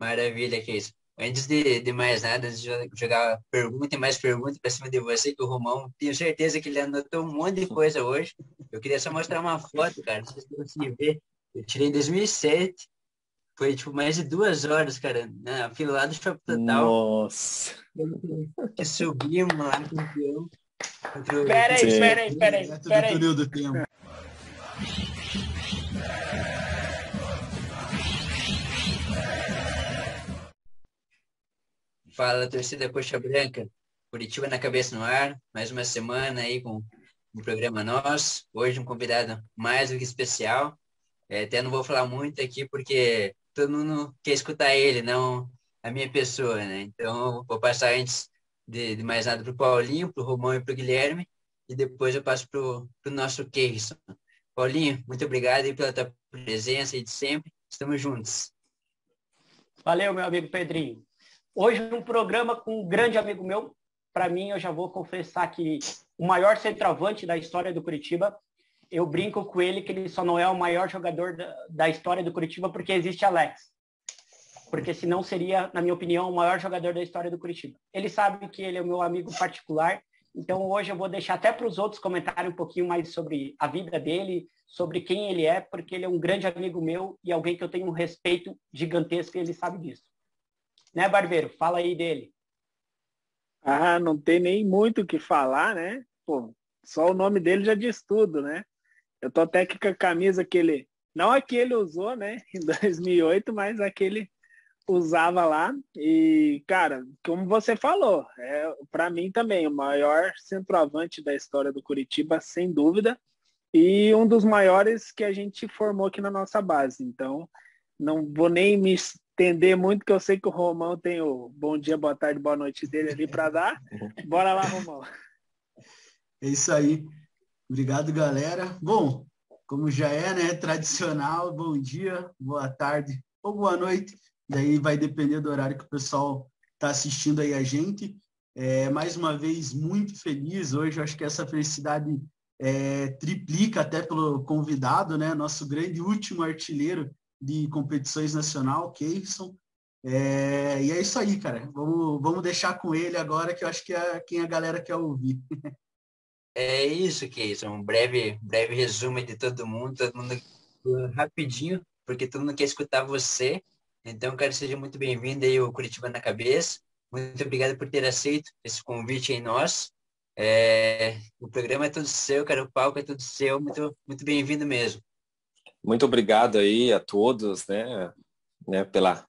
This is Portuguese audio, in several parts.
Maravilha, que isso. Antes de, de mais nada, antes de jogar pergunta e mais pergunta para cima de você, que o Romão, tenho certeza que ele anotou um monte de coisa hoje. Eu queria só mostrar uma foto, cara, não sei se você conseguir ver. Eu tirei em 2007, foi tipo mais de duas horas, cara, na fila lá do Shopping Total. Nossa! Que subimos lá no campeão. Peraí, peraí, peraí, peraí. Fala, torcida Coxa Branca. Curitiba na cabeça no ar. Mais uma semana aí com um programa nosso. Hoje um convidado mais do que especial. É, até não vou falar muito aqui porque todo mundo quer escutar ele, não a minha pessoa, né? Então vou passar antes de, de mais nada para o Paulinho, para o Romão e para o Guilherme. E depois eu passo para o nosso Keirson. Paulinho, muito obrigado aí pela tua presença e de sempre. Estamos juntos. Valeu, meu amigo Pedrinho. Hoje um programa com um grande amigo meu. Para mim, eu já vou confessar que o maior centroavante da história do Curitiba. Eu brinco com ele que ele só não é o maior jogador da, da história do Curitiba porque existe Alex. Porque senão seria, na minha opinião, o maior jogador da história do Curitiba. Ele sabe que ele é o meu amigo particular. Então hoje eu vou deixar até para os outros comentarem um pouquinho mais sobre a vida dele, sobre quem ele é, porque ele é um grande amigo meu e alguém que eu tenho um respeito gigantesco e ele sabe disso. Né, Barbeiro? Fala aí dele. Ah, não tem nem muito o que falar, né? Pô, só o nome dele já diz tudo, né? Eu tô até com a camisa que ele, não a que ele usou, né, em 2008, mas a que ele usava lá. E, cara, como você falou, é para mim também o maior centroavante da história do Curitiba, sem dúvida, e um dos maiores que a gente formou aqui na nossa base. Então, não vou nem me estender muito, que eu sei que o Romão tem o bom dia, boa tarde, boa noite dele ali para dar. Bora lá, Romão. É isso aí. Obrigado, galera. Bom, como já é, né, tradicional, bom dia, boa tarde ou boa noite. Daí vai depender do horário que o pessoal está assistindo aí a gente. É, mais uma vez, muito feliz. Hoje, eu acho que essa felicidade é, triplica até pelo convidado, né? Nosso grande último artilheiro de competições nacional, Keyson. É, e é isso aí, cara. Vamos, vamos deixar com ele agora, que eu acho que é quem a galera quer ouvir. É isso, Keyson. Um breve, breve resumo de todo mundo, todo mundo rapidinho, porque todo mundo quer escutar você. Então, cara, seja muito bem-vindo aí ao Curitiba na Cabeça. Muito obrigado por ter aceito esse convite em nós. É, o programa é todo seu, cara, o palco é todo seu. Muito, muito bem-vindo mesmo. Muito obrigado aí a todos, né, né pela,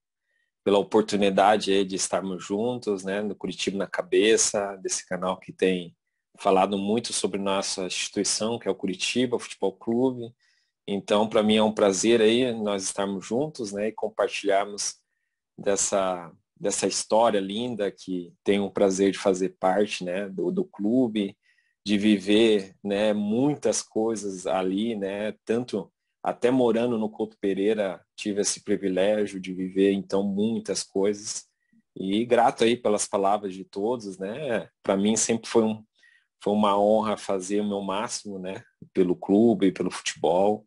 pela oportunidade aí de estarmos juntos, né, no Curitiba na Cabeça, desse canal que tem falado muito sobre nossa instituição, que é o Curitiba Futebol Clube. Então, para mim é um prazer aí nós estarmos juntos, né, e compartilharmos dessa dessa história linda que tenho o prazer de fazer parte, né, do, do clube, de viver, né, muitas coisas ali, né, tanto até morando no Couto Pereira, tive esse privilégio de viver então muitas coisas e grato aí pelas palavras de todos, né? Para mim sempre foi um foi uma honra fazer o meu máximo, né, pelo clube, pelo futebol.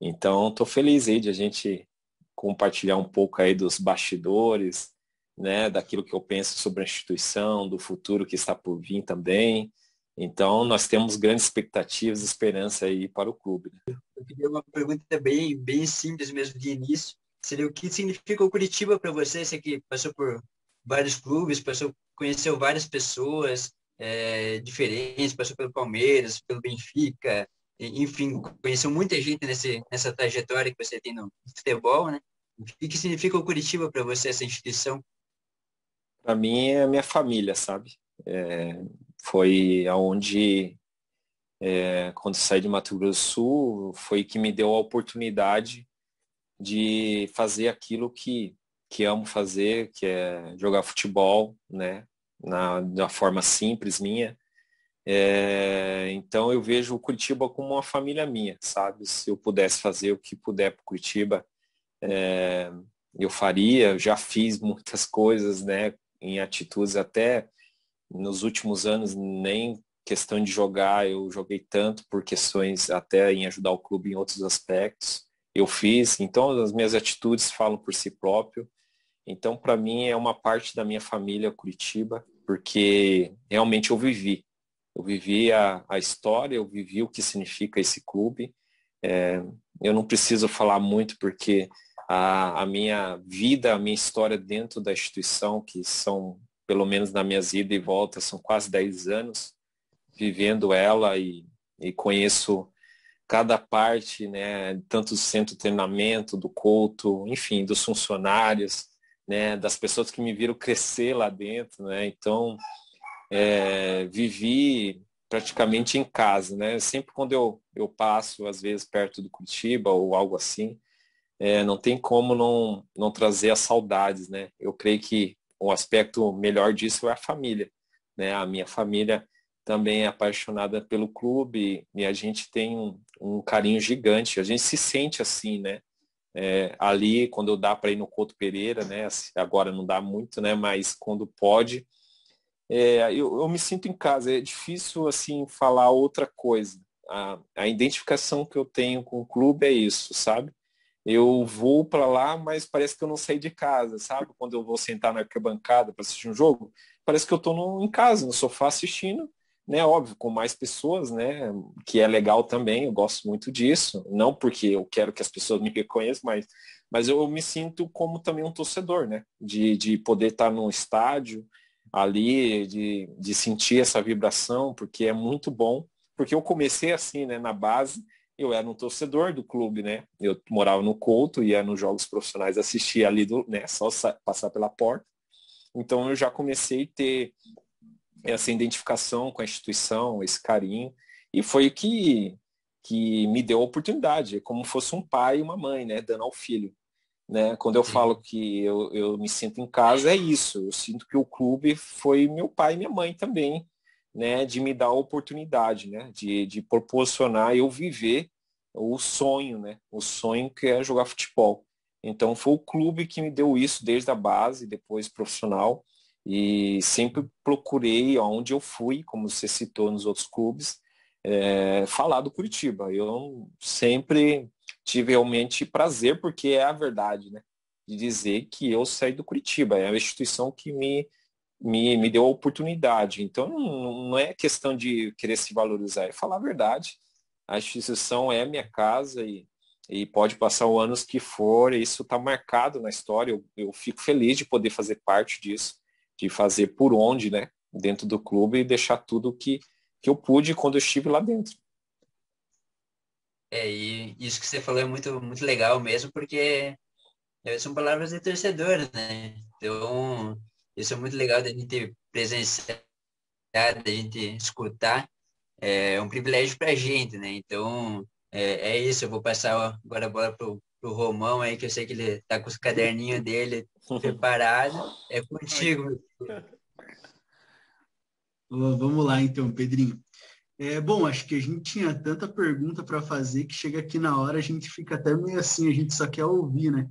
Então, estou feliz aí de a gente compartilhar um pouco aí dos bastidores, né, daquilo que eu penso sobre a instituição, do futuro que está por vir também. Então, nós temos grandes expectativas e esperança aí para o clube. Né? Eu queria uma pergunta bem, bem simples mesmo de início. Seria o que significa o Curitiba para você? Você que passou por vários clubes, passou, conheceu várias pessoas é, diferentes, passou pelo Palmeiras, pelo Benfica, enfim, conheceu muita gente nesse, nessa trajetória que você tem no futebol, né? O que significa o Curitiba para você, essa instituição? Para mim é a minha família, sabe? É, foi aonde é, quando saí de Mato Grosso do Sul foi que me deu a oportunidade de fazer aquilo que que amo fazer, que é jogar futebol, né, na, da forma simples minha. É, então eu vejo o Curitiba como uma família minha, sabe? Se eu pudesse fazer o que puder para Curitiba, é, eu faria. Eu já fiz muitas coisas, né, em atitudes até nos últimos anos nem questão de jogar eu joguei tanto por questões até em ajudar o clube em outros aspectos eu fiz então as minhas atitudes falam por si próprio Então, para mim, é uma parte da minha família Curitiba, porque realmente eu vivi. Eu vivi a, a história, eu vivi o que significa esse clube. É, eu não preciso falar muito, porque a, a minha vida, a minha história dentro da instituição, que são, pelo menos na minhas ida e volta, são quase 10 anos, vivendo ela e, e conheço cada parte, né, tanto do centro de treinamento, do couto, enfim, dos funcionários, né, das pessoas que me viram crescer lá dentro, né, então é, vivi praticamente em casa, né, sempre quando eu, eu passo, às vezes, perto do Curitiba ou algo assim, é, não tem como não, não trazer as saudades, né, eu creio que o aspecto melhor disso é a família, né, a minha família também é apaixonada pelo clube e a gente tem um, um carinho gigante. A gente se sente assim, né? É, ali, quando dá para ir no Couto Pereira, né? Agora não dá muito, né? Mas quando pode, é, eu, eu, me sinto em casa. É difícil, assim, falar outra coisa. A, a identificação que eu tenho com o clube é isso, sabe? Eu vou para lá, mas parece que eu não saí de casa, sabe? Quando eu vou sentar na arquibancada para assistir um jogo, parece que eu estou em casa, no sofá assistindo né, óbvio, com mais pessoas, né, que é legal também, eu gosto muito disso, não porque eu quero que as pessoas me reconheçam, mas, mas eu me sinto como também um torcedor, né, de, de poder estar no estádio ali, de, de sentir essa vibração, porque é muito bom, porque eu comecei assim, né, na base, eu era um torcedor do clube, né, eu morava no Couto, ia nos jogos profissionais assistir ali, do, né, só passar pela porta, então eu já comecei a ter essa identificação com a instituição, esse carinho, e foi o que, que me deu a oportunidade, como fosse um pai e uma mãe, né, dando ao filho. Né? Quando eu Sim. falo que eu, eu me sinto em casa, é isso. Eu sinto que o clube foi meu pai e minha mãe também, né, de me dar a oportunidade, né, de, de proporcionar eu viver o sonho, né, o sonho que é jogar futebol. Então foi o clube que me deu isso desde a base, depois profissional, e sempre procurei, onde eu fui, como você citou nos outros clubes, é, falar do Curitiba. Eu sempre tive realmente prazer, porque é a verdade, né? De dizer que eu saí do Curitiba. É a instituição que me, me, me deu a oportunidade. Então, não, é questão de querer se valorizar, é falar a verdade. A instituição é minha casa e, e pode passar o anos que for, isso está marcado na história. Eu, eu fico feliz de poder fazer parte disso de fazer por onde, né, dentro do clube e deixar tudo que, que eu pude quando eu estive lá dentro. É, e isso que você falou é muito, muito legal mesmo, porque são palavras de torcedor, né? Então, isso é muito legal da gente presenciar, da gente escutar. É um privilégio para a gente, né? Então, é, é isso. Eu vou passar agora a bola para pro Romão aí, que eu sei que ele tá com os caderninhos dele preparado. É contigo. Vamos lá então, Pedrinho. É, bom, acho que a gente tinha tanta pergunta para fazer que chega aqui na hora a gente fica até meio assim, a gente só quer ouvir, né?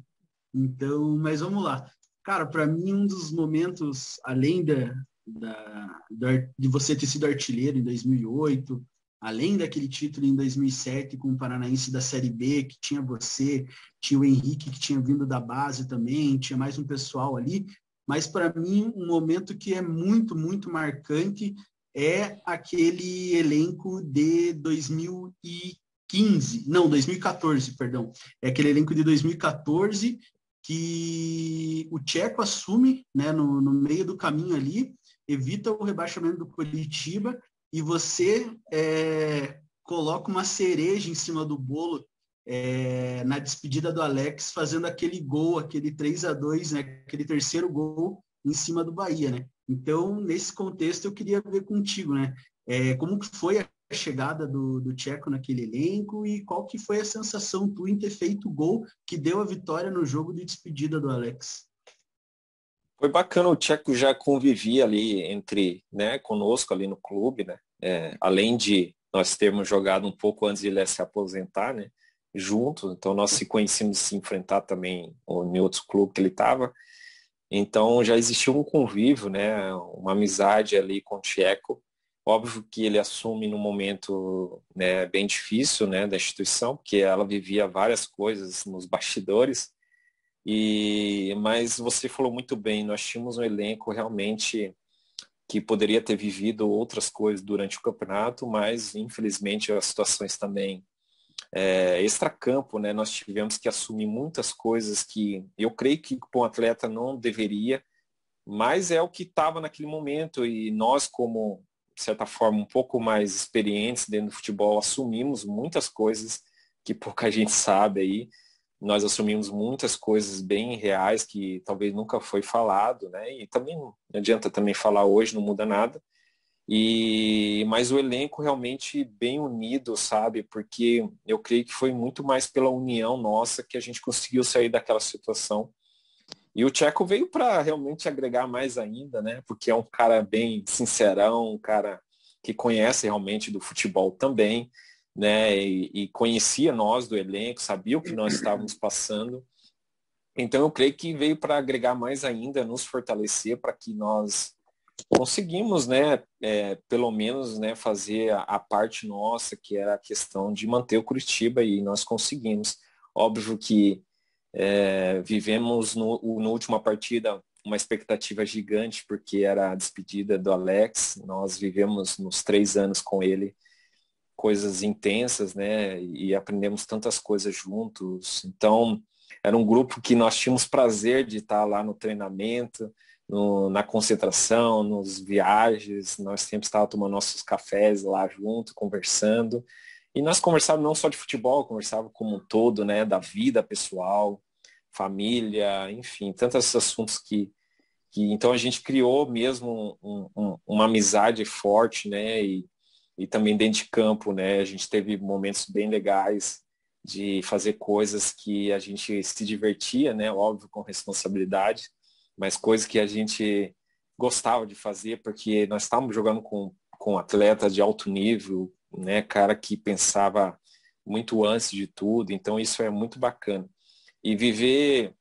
Então, mas vamos lá. Cara, para mim um dos momentos, além da, da, da, de você ter sido artilheiro em 2008, além daquele título em 2007 com o Paranaense da Série B, que tinha você, tinha o Henrique que tinha vindo da base também, tinha mais um pessoal ali, mas para mim um momento que é muito, muito marcante é aquele elenco de 2015, não, 2014, perdão, é aquele elenco de 2014 que o Tcheco assume né, no, no meio do caminho ali, evita o rebaixamento do Curitiba e você é, coloca uma cereja em cima do bolo é, na despedida do Alex, fazendo aquele gol, aquele 3 a 2 né, aquele terceiro gol em cima do Bahia. Né? Então, nesse contexto, eu queria ver contigo, né? É, como foi a chegada do, do Tcheco naquele elenco e qual que foi a sensação tu em ter feito o gol que deu a vitória no jogo de despedida do Alex? Foi bacana, o Tcheco já convivia ali entre, né, conosco ali no clube, né? É, além de nós termos jogado um pouco antes de ele se aposentar, né? Juntos, então nós se conhecemos se enfrentar também em outros clubes que ele estava. Então já existiu um convívio, né? Uma amizade ali com o Tcheco. Óbvio que ele assume num momento né, bem difícil né, da instituição, porque ela vivia várias coisas nos bastidores, E mas você falou muito bem, nós tínhamos um elenco realmente que poderia ter vivido outras coisas durante o campeonato, mas infelizmente as situações também é, extracampo, né? Nós tivemos que assumir muitas coisas que eu creio que um atleta não deveria, mas é o que estava naquele momento e nós como de certa forma um pouco mais experientes dentro do futebol assumimos muitas coisas que pouca gente sabe aí nós assumimos muitas coisas bem reais que talvez nunca foi falado, né? E também não adianta também falar hoje, não muda nada. E mas o elenco realmente bem unido, sabe? Porque eu creio que foi muito mais pela união nossa que a gente conseguiu sair daquela situação. E o Tcheco veio para realmente agregar mais ainda, né? Porque é um cara bem sincerão, um cara que conhece realmente do futebol também né? E, e, conhecia nós do elenco, sabia o que nós estávamos passando. Então eu creio que veio para agregar mais ainda, nos fortalecer para que nós conseguimos, né, é, pelo menos, né, fazer a, a, parte nossa, que era a questão de manter o Curitiba e nós conseguimos. Óbvio que é, vivemos no, no última partida uma expectativa gigante porque era a despedida do Alex. Nós vivemos nos três anos com ele coisas intensas, né? E aprendemos tantas coisas juntos. Então, era um grupo que nós tínhamos prazer de estar lá no treinamento, no, na concentração, nos viagens. Nós sempre estávamos tomando nossos cafés lá junto, conversando. E nós conversávamos não só de futebol, conversávamos como um todo, né? Da vida pessoal, família, enfim, tantos assuntos que, que então a gente criou mesmo um, um, uma amizade forte, né? E, e também dentro de campo, né? A gente teve momentos bem legais de fazer coisas que a gente se divertia, né? Óbvio, com responsabilidade, mas coisas que a gente gostava de fazer, porque nós estávamos jogando com, com atletas de alto nível, né? Cara que pensava muito antes de tudo, então isso é muito bacana. E viver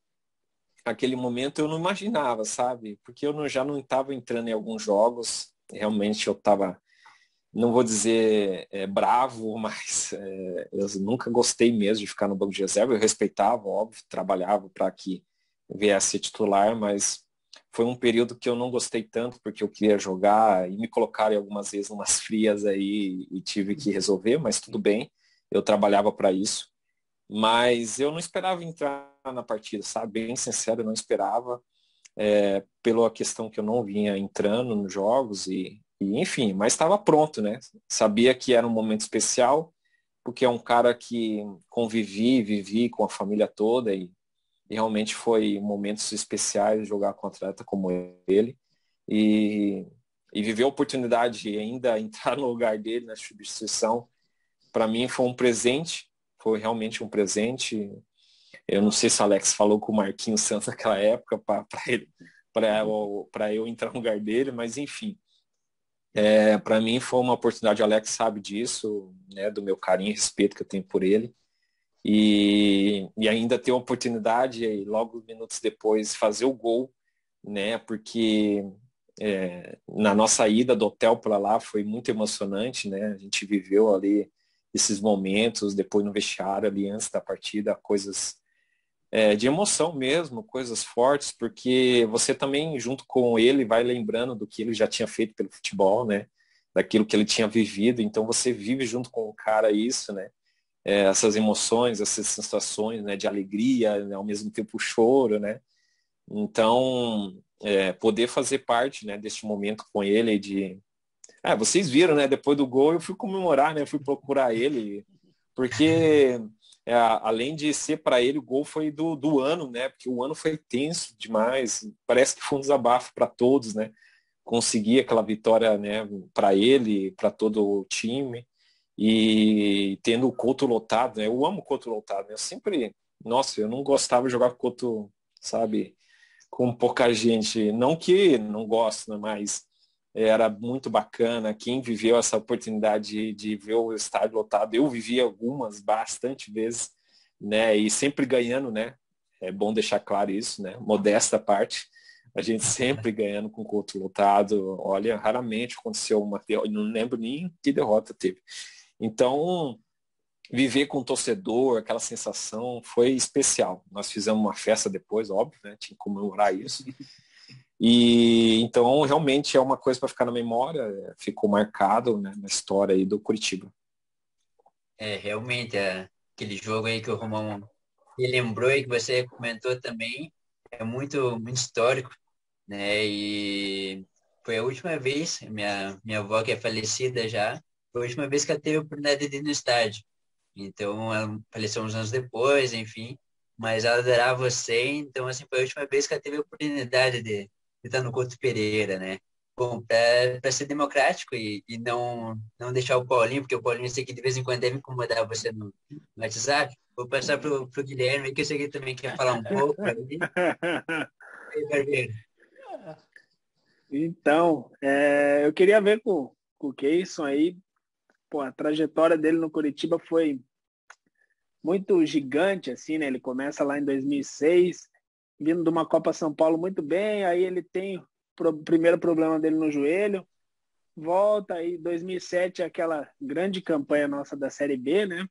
aquele momento eu não imaginava, sabe? Porque eu não, já não estava entrando em alguns jogos, realmente eu estava não vou dizer é, bravo, mas é, eu nunca gostei mesmo de ficar no banco de reserva. Eu respeitava, óbvio, trabalhava para que viesse titular, mas foi um período que eu não gostei tanto porque eu queria jogar e me colocaram algumas vezes umas frias aí e tive que resolver, mas tudo bem, eu trabalhava para isso. Mas eu não esperava entrar na partida, sabe? Bem sincero, eu não esperava, é, pela questão que eu não vinha entrando nos jogos e e, enfim, mas estava pronto, né? Sabia que era um momento especial, porque é um cara que convivi, vivi com a família toda e, e realmente foi momentos especiais jogar com um atleta como ele. E, e viver a oportunidade de ainda entrar no lugar dele na substituição, para mim foi um presente, foi realmente um presente. Eu não sei se o Alex falou com o Marquinhos Santos naquela época para ele para eu entrar no lugar dele, mas enfim, é, para mim foi uma oportunidade, o Alex sabe disso, né, do meu carinho e respeito que eu tenho por ele. E, e ainda ter a oportunidade, e logo minutos depois, fazer o gol, né, porque é, na nossa ida do hotel para lá foi muito emocionante, né, a gente viveu ali esses momentos, depois no vestiário ali antes da partida, coisas é, de emoção mesmo, coisas fortes, porque você também, junto com ele, vai lembrando do que ele já tinha feito pelo futebol, né? Daquilo que ele tinha vivido. Então você vive junto com o cara isso, né? É, essas emoções, essas sensações, né? De alegria, né? ao mesmo tempo choro, né? Então, é, poder fazer parte, né? Deste momento com ele de... Ah, vocês viram, né? Depois do gol eu fui comemorar, né? Eu fui procurar ele, porque é, além de ser para ele o gol foi do, do ano, né? Porque o ano foi tenso demais. Parece que foi um desabafo para todos, né? Conseguir aquela vitória, né? Para ele, para todo o time e tendo o Couto lotado, né? Eu amo o Couto lotado. Né? Eu sempre, nossa, eu não gostava de jogar com Couto, sabe? Com pouca gente. Não que não gosto, né? mas era muito bacana. Quem viveu essa oportunidade de, de, ver o estádio lotado, eu vivi algumas, bastante vezes, né? E sempre ganhando, né? É bom deixar claro isso, né? Modesta parte. A gente sempre ganhando com o culto lotado. Olha, raramente aconteceu uma. Eu não lembro nem que derrota teve. Então, viver com o torcedor, aquela sensação foi especial. Nós fizemos uma festa depois, óbvio, né? Tinha que comemorar isso. E então realmente é uma coisa para ficar na memória, ficou marcado né, na história aí do Curitiba. É, realmente, é, aquele jogo aí que o Romão lembrou e que você comentou também, é muito, muito histórico, né? E foi a última vez, minha, minha avó que é falecida já, foi a última vez que ela teve a oportunidade de ir no estádio. Então, ela faleceu uns anos depois, enfim, mas ela adorava você, então, assim, foi a última vez que ela teve a oportunidade de, estar no Couto Pereira, né? Bom, para ser democrático e, e, não, não deixar o Paulinho, porque o Paulinho eu sei que de vez em quando deve incomodar você no, no WhatsApp, vou passar para o Guilherme, que eu sei que ele também quer falar um pouco. Então, é, eu queria ver com, com o Keyson aí, pô, a trajetória dele no Curitiba foi muito gigante, assim, né? Ele começa lá em 2006, vindo de uma Copa São Paulo muito bem, aí ele tem o primeiro problema dele no joelho, volta aí 2007 aquela grande campanha nossa da Série B, né?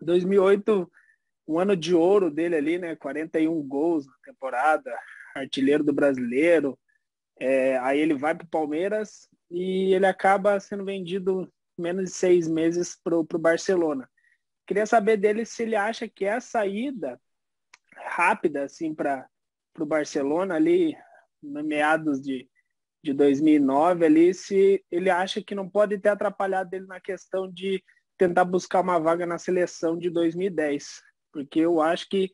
2008 um ano de ouro dele ali, né? 41 gols na temporada, artilheiro do Brasileiro. É, aí ele vai para o Palmeiras e ele acaba sendo vendido menos de seis meses para o Barcelona. Queria saber dele se ele acha que é a saída rápida assim para o Barcelona ali no meados de, de 2009 ali, se ele acha que não pode ter atrapalhado ele na questão de tentar buscar uma vaga na seleção de 2010, porque eu acho que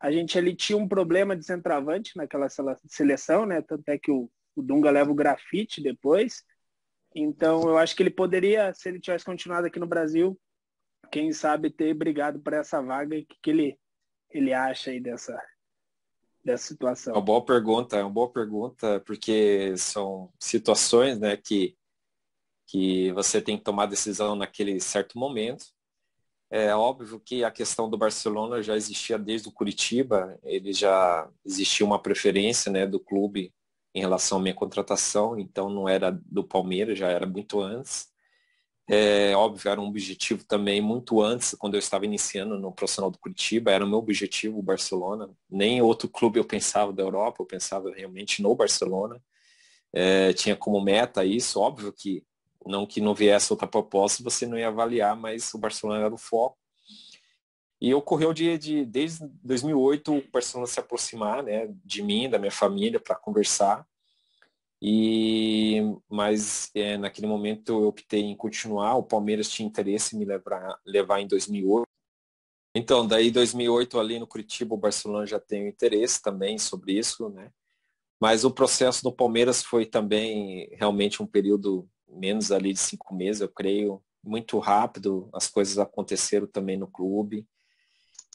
a gente ali tinha um problema de centroavante naquela seleção, né? Tanto é que o, o Dunga leva o grafite depois. Então, eu acho que ele poderia, se ele tivesse continuado aqui no Brasil, quem sabe ter brigado por essa vaga que, que ele, ele acha aí dessa, dessa situação? É uma boa pergunta, é uma boa pergunta, porque são situações né, que, que você tem que tomar decisão naquele certo momento. É óbvio que a questão do Barcelona já existia desde o Curitiba, ele já existia uma preferência né, do clube em relação à minha contratação, então não era do Palmeiras, já era muito antes. É, óbvio, era um objetivo também muito antes, quando eu estava iniciando no profissional do Curitiba, era o meu objetivo o Barcelona. Nem outro clube eu pensava da Europa, eu pensava realmente no Barcelona. É, tinha como meta isso, óbvio que não que não viesse outra proposta, você não ia avaliar, mas o Barcelona era o foco. E ocorreu de, de desde 2008 o Barcelona se aproximar, né, de mim, da minha família, para conversar. E mas é, naquele momento eu optei em continuar. O Palmeiras tinha interesse em me levar, levar em 2008. Então, daí 2008 ali no Curitiba, o Barcelona já tem interesse também sobre isso, né? Mas o processo do Palmeiras foi também realmente um período menos ali de cinco meses, eu creio, muito rápido. As coisas aconteceram também no clube.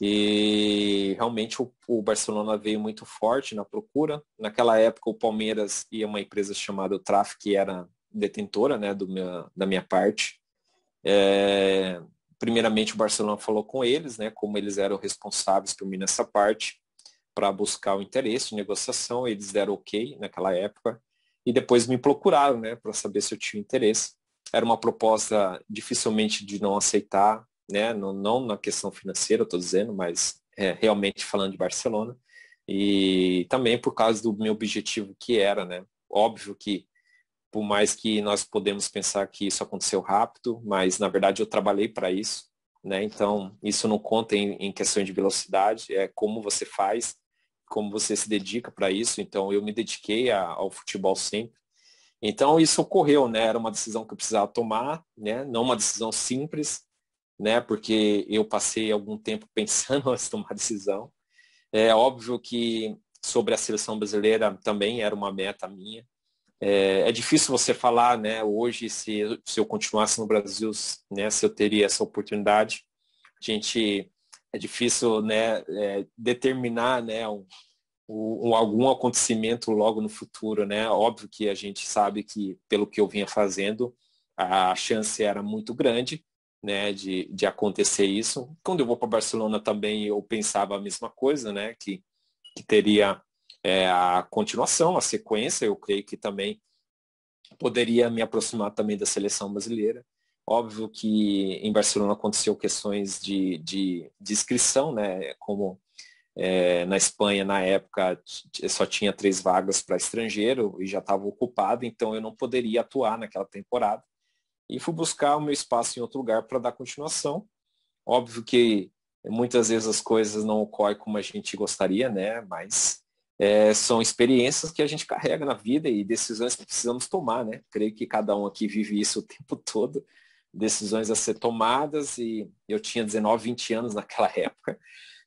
E realmente o, o, Barcelona veio muito forte na procura. Naquela época o Palmeiras e uma empresa chamada Traf, que era detentora né, do minha, da minha parte. É, primeiramente o Barcelona falou com eles, né, como eles eram responsáveis por mim nessa parte, para buscar o interesse negociação, eles deram ok naquela época, e depois me procuraram né, para saber se eu tinha interesse. Era uma proposta dificilmente de não aceitar, né? Não, não na questão financeira, estou dizendo, mas é, realmente falando de Barcelona. E também por causa do meu objetivo que era, né? Óbvio que por mais que nós podemos pensar que isso aconteceu rápido, mas na verdade eu trabalhei para isso, né? Então isso não conta em, em questões de velocidade, é como você faz, como você se dedica para isso. Então eu me dediquei a, ao futebol sempre. Então isso ocorreu, né? Era uma decisão que eu precisava tomar, né? Não uma decisão simples, né? Porque eu passei algum tempo pensando antes de tomar decisão. É óbvio que sobre a seleção brasileira também era uma meta minha. É, é difícil você falar, né? Hoje, se, se eu continuasse no Brasil, né? Se eu teria essa oportunidade, a gente é difícil, né? É, determinar, né? Um, um, algum acontecimento logo no futuro, né? Óbvio que a gente sabe que pelo que eu vinha fazendo, a chance era muito grande, né, de, de acontecer isso. Quando eu vou para Barcelona também eu pensava a mesma coisa, né, que, que teria é, a continuação, a sequência, eu creio que também poderia me aproximar também da seleção brasileira. Óbvio que em Barcelona aconteceu questões de, de, de inscrição, né? Como é, na Espanha, na época, só tinha três vagas para estrangeiro e já estava ocupado, então eu não poderia atuar naquela temporada. E fui buscar o meu espaço em outro lugar para dar continuação. Óbvio que muitas vezes as coisas não ocorrem como a gente gostaria, né? Mas é, são experiências que a gente carrega na vida e decisões que precisamos tomar, né? Creio que cada um aqui vive isso o tempo todo, decisões a ser tomadas e eu tinha 19, 20 anos naquela época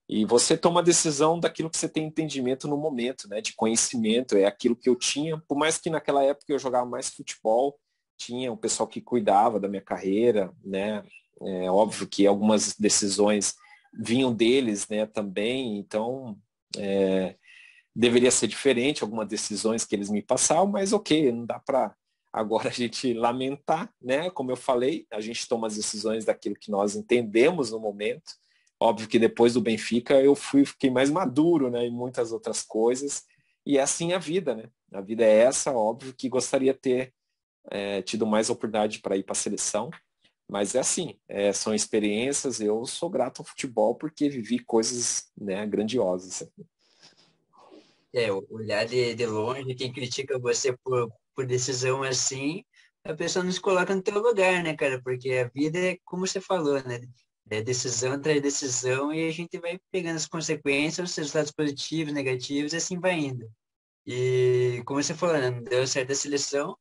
e você toma a decisão daquilo que você tem entendimento no momento, né? De conhecimento, é aquilo que eu tinha, por mais que naquela época eu jogava mais futebol, tinha o pessoal que cuidava da minha carreira, né? É óbvio que algumas decisões vinham deles, né? Também, então é, deveria ser diferente algumas decisões que eles me passaram, mas ok, não dá para agora a gente lamentar, né? Como eu falei, a gente toma as decisões daquilo que nós entendemos no momento Óbvio que depois do Benfica eu fui fiquei mais maduro, né, em muitas outras coisas. E é assim a vida, né? A vida é essa, óbvio que gostaria ter é, tido mais oportunidade para ir para a seleção, mas é assim, é, são experiências. Eu sou grato ao futebol porque vivi coisas né, grandiosas. É, olhar de, de longe, quem critica você por, por decisão assim, a pessoa não se coloca no teu lugar, né, cara? Porque a vida é como você falou, né? é decisão atrás decisão e a gente vai pegando as consequências, os resultados positivos, negativos, e assim vai indo. E como você falou, né, não deu certo a seleção,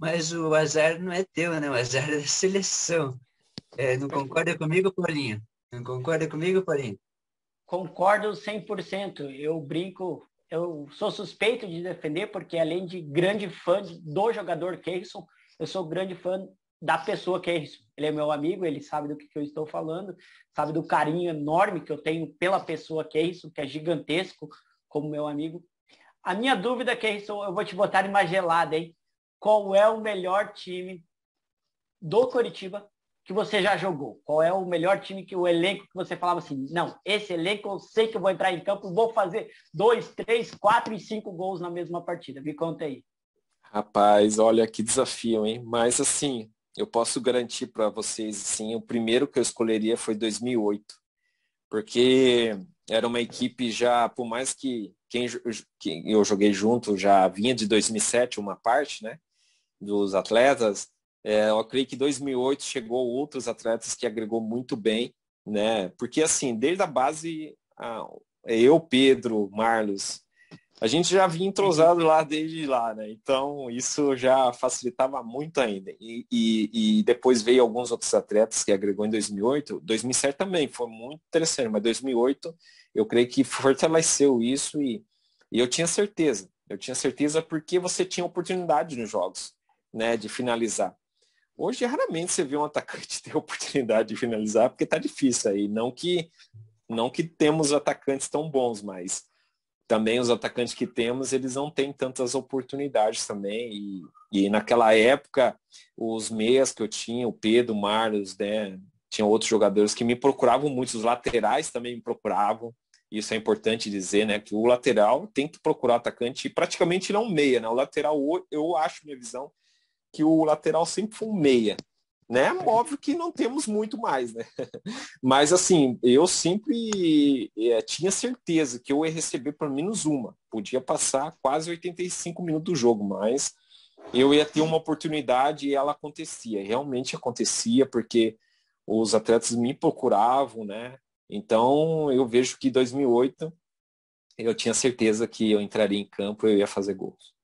mas o azar não é teu, né? O azar é da seleção. É, não concorda comigo, Paulinho? Não concorda comigo, Paulinho? Concordo 100%. Eu brinco, eu sou suspeito de defender, porque além de grande fã do jogador Keyson, eu sou grande fã da pessoa isso. Ele é meu amigo, ele sabe do que, eu estou falando, sabe do carinho enorme que eu tenho pela pessoa isso, que é gigantesco como meu amigo. A minha dúvida isso, eu vou te botar em uma gelada, hein? Qual é o melhor time do Coritiba que você já jogou? Qual é o melhor time que o elenco que você falava assim, não, esse elenco eu sei que eu vou entrar em campo, vou fazer dois, três, quatro e cinco gols na mesma partida. Me conta aí. Rapaz, olha que desafio, hein? Mas assim, eu posso garantir para vocês, sim, o primeiro que eu escolheria foi 2008, porque era uma equipe já, por mais que quem, quem eu joguei junto já vinha de 2007 uma parte, né, dos atletas, é, eu creio que 2008 chegou outros atletas que agregou muito bem, né, porque assim, desde a base, eu, Pedro, Marlos, a gente já vinha entrosado lá desde lá, né? Então isso já facilitava muito ainda. E, e, e, depois veio alguns outros atletas que agregou em 2008. 2007 também foi muito interessante, mas 2008 eu creio que fortaleceu isso e, e eu tinha certeza. Eu tinha certeza porque você tinha oportunidade nos jogos, né? De finalizar. Hoje raramente você vê um atacante ter oportunidade de finalizar porque tá difícil aí. Não que não que temos atacantes tão bons, mas também os atacantes que temos, eles não têm tantas oportunidades também. E, e naquela época, os meias que eu tinha, o Pedro, o Marlos, né, tinha outros jogadores que me procuravam muito, os laterais também me procuravam. Isso é importante dizer, né? Que o lateral tem que procurar atacante e praticamente não meia, né? O lateral, eu acho, minha visão, que o lateral sempre foi um meia né? Óbvio que não temos muito mais, né? Mas assim, eu sempre é, tinha certeza que eu ia receber pelo menos uma. Podia passar quase 85 minutos do jogo, mas eu ia ter uma oportunidade e ela acontecia. Realmente acontecia, porque os atletas me procuravam, né? Então eu vejo que 2008 eu tinha certeza que eu entraria em campo e eu ia fazer gols.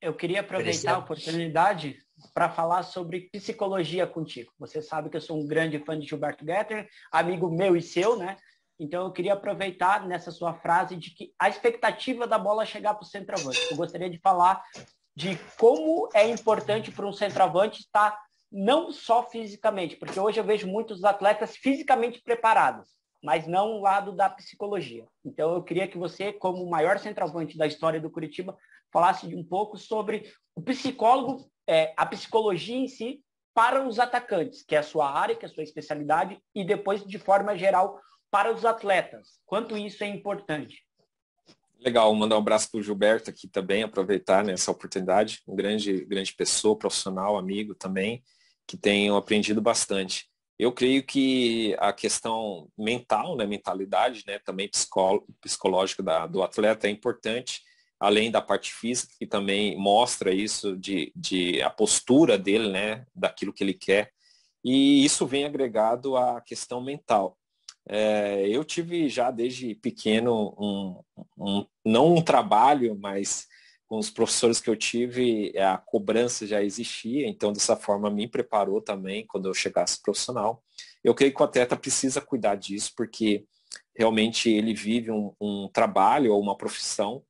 Eu queria aproveitar a oportunidade para falar sobre psicologia contigo. Você sabe que eu sou um grande fã de Gilberto Getter, amigo meu e seu, né? Então eu queria aproveitar nessa sua frase de que a expectativa da bola chegar para o centroavante. Eu gostaria de falar de como é importante para um centroavante estar não só fisicamente, porque hoje eu vejo muitos atletas fisicamente preparados, mas não o lado da psicologia. Então eu queria que você, como o maior centroavante da história do Curitiba, falasse um pouco sobre o psicólogo é, a psicologia em si para os atacantes, que é a sua área, que é a sua especialidade, e depois, de forma geral, para os atletas. Quanto isso é importante? Legal, mandar um abraço para o Gilberto aqui também, aproveitar né, oportunidade. Um grande, grande pessoa, profissional, amigo também. que tenho aprendido bastante. Eu creio que a questão mental, né, mentalidade, né, também psicológica da, do atleta é importante, além da parte física, que também mostra isso de, de a postura dele, né, daquilo que ele quer. E isso vem agregado à questão mental. É, eu tive já desde pequeno um, um, não um trabalho, mas com os professores que eu tive, a cobrança já existia, então dessa forma me preparou também quando eu chegasse profissional. Eu creio que o atleta precisa cuidar disso, porque realmente ele vive um, um trabalho ou uma profissão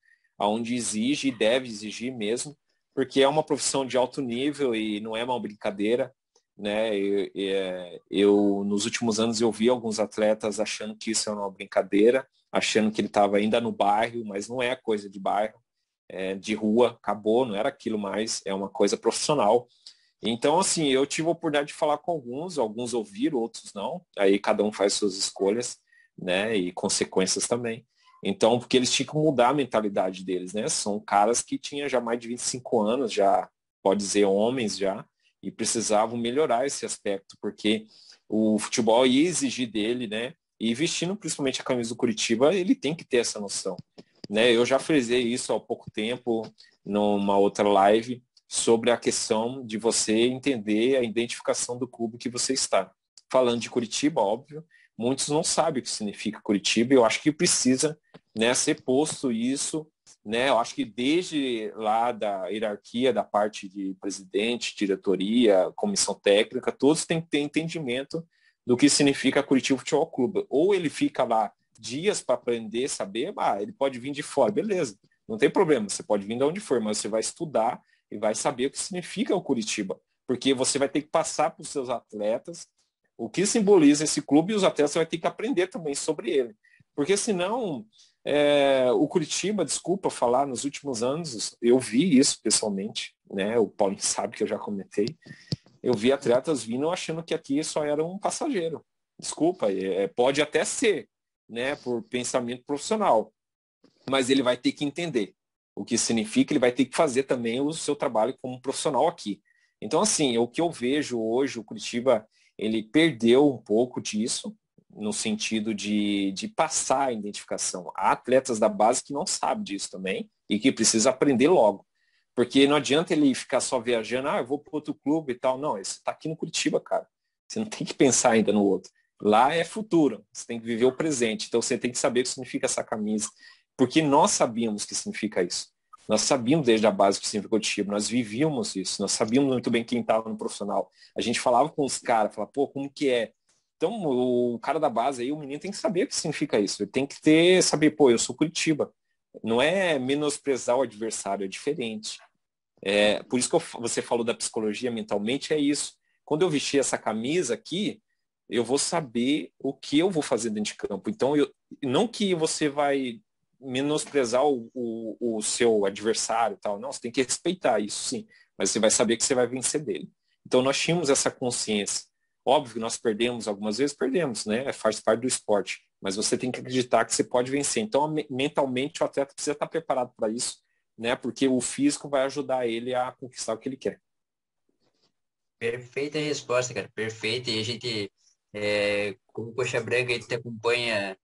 onde exige e deve exigir mesmo, porque é uma profissão de alto nível e não é uma brincadeira. Né? Eu, é, eu, nos últimos anos eu vi alguns atletas achando que isso é uma brincadeira, achando que ele estava ainda no bairro, mas não é coisa de bairro é, de rua, acabou, não era aquilo mais, é uma coisa profissional. Então, assim, eu tive a oportunidade de falar com alguns, alguns ouviram, outros não, aí cada um faz suas escolhas, né, e consequências também. Então, porque eles tinham que mudar a mentalidade deles, né? São caras que tinham já mais de 25 anos, já, pode dizer, homens já, e precisavam melhorar esse aspecto, porque o futebol ia exigir dele, né? E vestindo principalmente a camisa do Curitiba, ele tem que ter essa noção. Né? Eu já frisei isso há pouco tempo numa outra live sobre a questão de você entender a identificação do clube que você está. Falando de Curitiba, óbvio, muitos não sabem o que significa Curitiba, eu acho que precisa né, ser posto isso, né, eu acho que desde lá da hierarquia, da parte de presidente, diretoria, comissão técnica, todos têm que ter entendimento do que significa Curitiba Futebol Clube. Ou ele fica lá dias para aprender, saber, ah, ele pode vir de fora, beleza, não tem problema, você pode vir de onde for, mas você vai estudar e vai saber o que significa o Curitiba, porque você vai ter que passar para os seus atletas o que simboliza esse clube e os atletas vai ter que aprender também sobre ele, porque senão é, o Curitiba, desculpa falar, nos últimos anos eu vi isso pessoalmente, né? O Paulo sabe que eu já comentei. Eu vi atletas vindo achando que aqui só era um passageiro. Desculpa, é, pode até ser, né, por pensamento profissional. Mas ele vai ter que entender o que significa, ele vai ter que fazer também o seu trabalho como profissional aqui. Então, assim, o que eu vejo hoje, o Curitiba, ele perdeu um pouco disso, no sentido de, de passar a identificação. Há atletas da base que não sabem disso também e que precisa aprender logo. Porque não adianta ele ficar só viajando, ah, eu vou para outro clube e tal. Não, você está aqui no Curitiba, cara. Você não tem que pensar ainda no outro. Lá é futuro, você tem que viver o presente. Então você tem que saber o que significa essa camisa. Porque nós sabíamos que significa isso. Nós sabíamos desde a base que o time, nós vivíamos isso, nós sabíamos muito bem quem estava no profissional. A gente falava com os caras, falava, pô, como que é? Então, o cara da base aí, o menino tem que saber o que significa isso. Ele tem que ter, saber, pô, eu sou Curitiba. Não é menosprezar o adversário, é diferente. É, por isso que eu, você falou da psicologia mentalmente, é isso. Quando eu vesti essa camisa aqui, eu vou saber o que eu vou fazer dentro de campo. Então, eu, não que você vai menosprezar o, o, o seu adversário tal, não, você tem que respeitar isso sim, mas você vai saber que você vai vencer dele. Então, nós tínhamos essa consciência. Óbvio que nós perdemos algumas vezes, perdemos, né? Faz parte do esporte. Mas você tem que acreditar que você pode vencer. Então, mentalmente, o atleta precisa estar preparado para isso, né? Porque o físico vai ajudar ele a conquistar o que ele quer. Perfeita resposta, cara. Perfeita. E a gente é, como Coxa Branca, a gente acompanha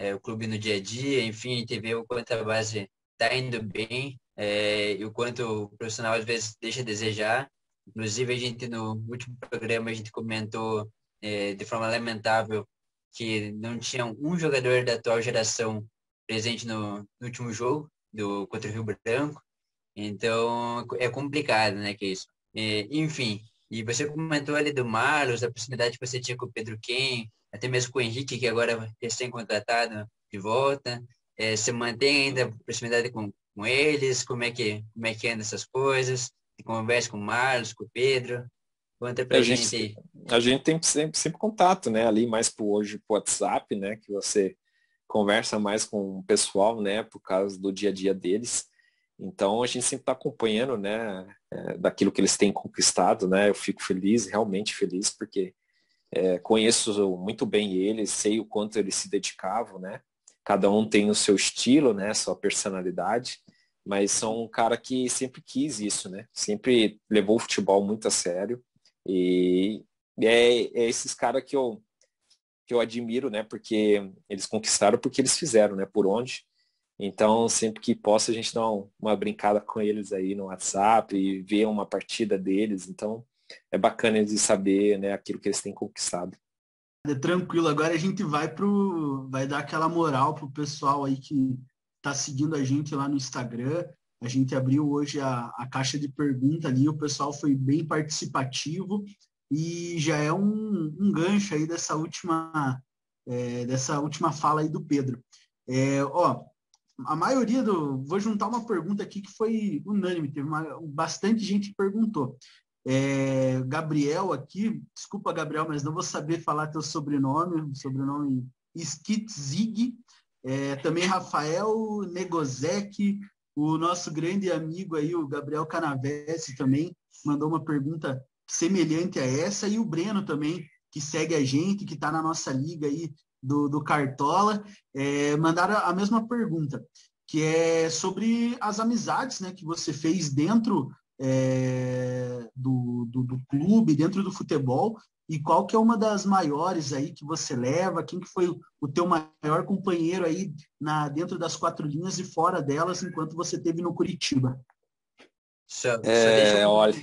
é, o clube no dia a dia, enfim, a gente vê o quanto a base está indo bem é, e o quanto o profissional às vezes deixa a desejar. Inclusive, a gente no último programa, a gente comentou é, de forma lamentável que não tinha um jogador da atual geração presente no, no último jogo do contra o Rio Branco. Então, é complicado, né, que isso. É, enfim, e você comentou ali do Marlos, da proximidade que você tinha com o Pedro Quem, até mesmo com o Henrique, que agora é recém-contratado de volta. É, você mantém ainda proximidade com, com eles? Como é que como é que anda essas coisas? Você conversa com o Marlos, com o Pedro? Conta pra a gente, gente A gente tem sempre, sempre contato, né? Ali mais por hoje pro WhatsApp, né? Que você conversa mais com o pessoal, né? Por causa do dia a dia deles. Então a gente sempre está acompanhando, né, é, daquilo que eles têm conquistado, né? Eu fico feliz, realmente feliz, porque é, conheço muito bem eles, sei o quanto eles se dedicavam, né? Cada um tem o seu estilo, né, sua personalidade, mas são um cara que sempre quis isso, né? Sempre levou o futebol muito a sério E é, é esses caras que eu, que eu admiro, né? Porque eles conquistaram porque eles fizeram, né? Por onde. Então, sempre que possa, a gente dá uma brincada com eles aí no WhatsApp e ver uma partida deles. Então, é bacana de saber né, aquilo que eles têm conquistado. É tranquilo, agora a gente vai pro. Vai dar aquela moral pro pessoal aí que tá seguindo a gente lá no Instagram. A gente abriu hoje a, a caixa de pergunta ali, o pessoal foi bem participativo e já é um, um gancho aí dessa última, é, dessa última fala aí do Pedro. É, ó, a maioria do. Vou juntar uma pergunta aqui que foi unânime, teve uma, bastante gente que perguntou. É, Gabriel aqui, desculpa, Gabriel, mas não vou saber falar teu sobrenome, sobrenome Skitzig. É, também Rafael Negozek, o nosso grande amigo aí, o Gabriel Canavese, também mandou uma pergunta semelhante a essa, e o Breno também, que segue a gente, que está na nossa liga aí do, do Cartola, é, mandaram a mesma pergunta, que é sobre as amizades né, que você fez dentro é, do, do, do, clube, dentro do futebol, e qual que é uma das maiores aí que você leva, quem que foi o teu maior companheiro aí na, dentro das quatro linhas e fora delas, enquanto você teve no Curitiba? Só, é, só olha...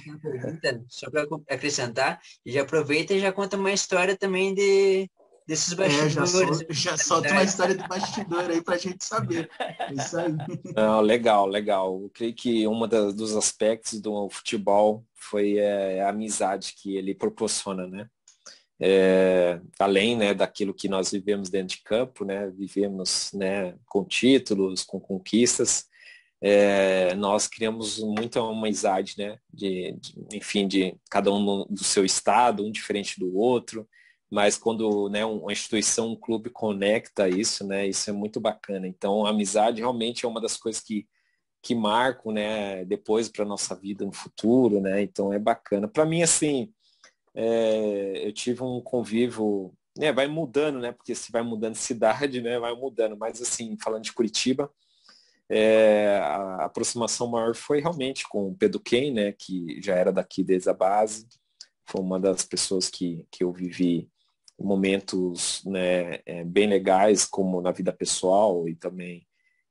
só para acrescentar, e já aproveita e já conta uma história também de, desses bastidores. É, já, sol, já solta uma história de bastidor aí para a gente saber. É isso aí. Não, legal, legal. Eu creio que um dos aspectos do futebol foi é, a amizade que ele proporciona, né? É, além né, daquilo que nós vivemos dentro de campo, né, vivemos né, com títulos, com conquistas, é, nós criamos muita amizade, né, de, de, enfim, de cada um no, do seu estado, um diferente do outro, mas quando né, uma instituição, um clube conecta isso, né, isso é muito bacana. Então, a amizade realmente é uma das coisas que, que marcam né, depois para a nossa vida no futuro, né, então é bacana. Para mim, assim, é, eu tive um convívio, né, vai mudando, né, porque se vai mudando de cidade, né, vai mudando, mas assim, falando de Curitiba, é, a aproximação maior foi realmente com o Pedro Ken, né, que já era daqui desde a base, foi uma das pessoas que, que eu vivi momentos né, é, bem legais, como na vida pessoal e também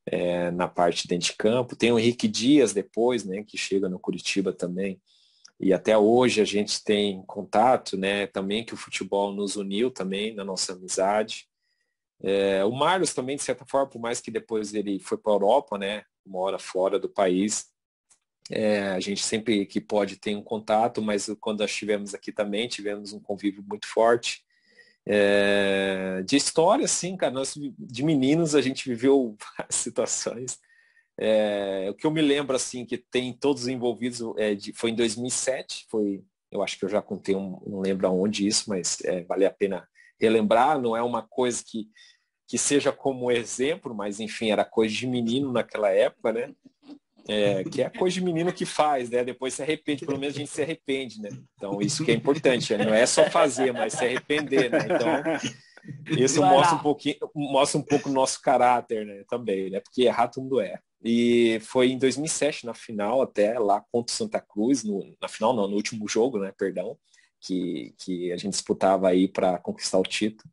é, na parte dentro de campo. Tem o Henrique Dias depois, né, que chega no Curitiba também. E até hoje a gente tem contato, né, também que o futebol nos uniu também na nossa amizade. É, o Marlos também, de certa forma, por mais que depois ele foi para a Europa, né, mora fora do país, é, a gente sempre que pode tem um contato, mas quando nós estivemos aqui também, tivemos um convívio muito forte. É, de história, sim, cara, nós de meninos a gente viveu situações. É, o que eu me lembro, assim, que tem todos envolvidos, é, de, foi em 2007, foi, eu acho que eu já contei, um, não lembro aonde isso, mas é, vale a pena relembrar, não é uma coisa que, que seja como exemplo, mas enfim, era coisa de menino naquela época, né? É, que é a coisa de menino que faz, né? Depois se arrepende, pelo menos a gente se arrepende, né? Então isso que é importante, né? não é só fazer, mas se arrepender, né? Então isso mostra um pouquinho, mostra um pouco o nosso caráter, né? Também, né? Porque errar todo mundo é. E foi em 2007 na final até lá contra o Santa Cruz, no, na final não, no último jogo, né? Perdão, que que a gente disputava aí para conquistar o título.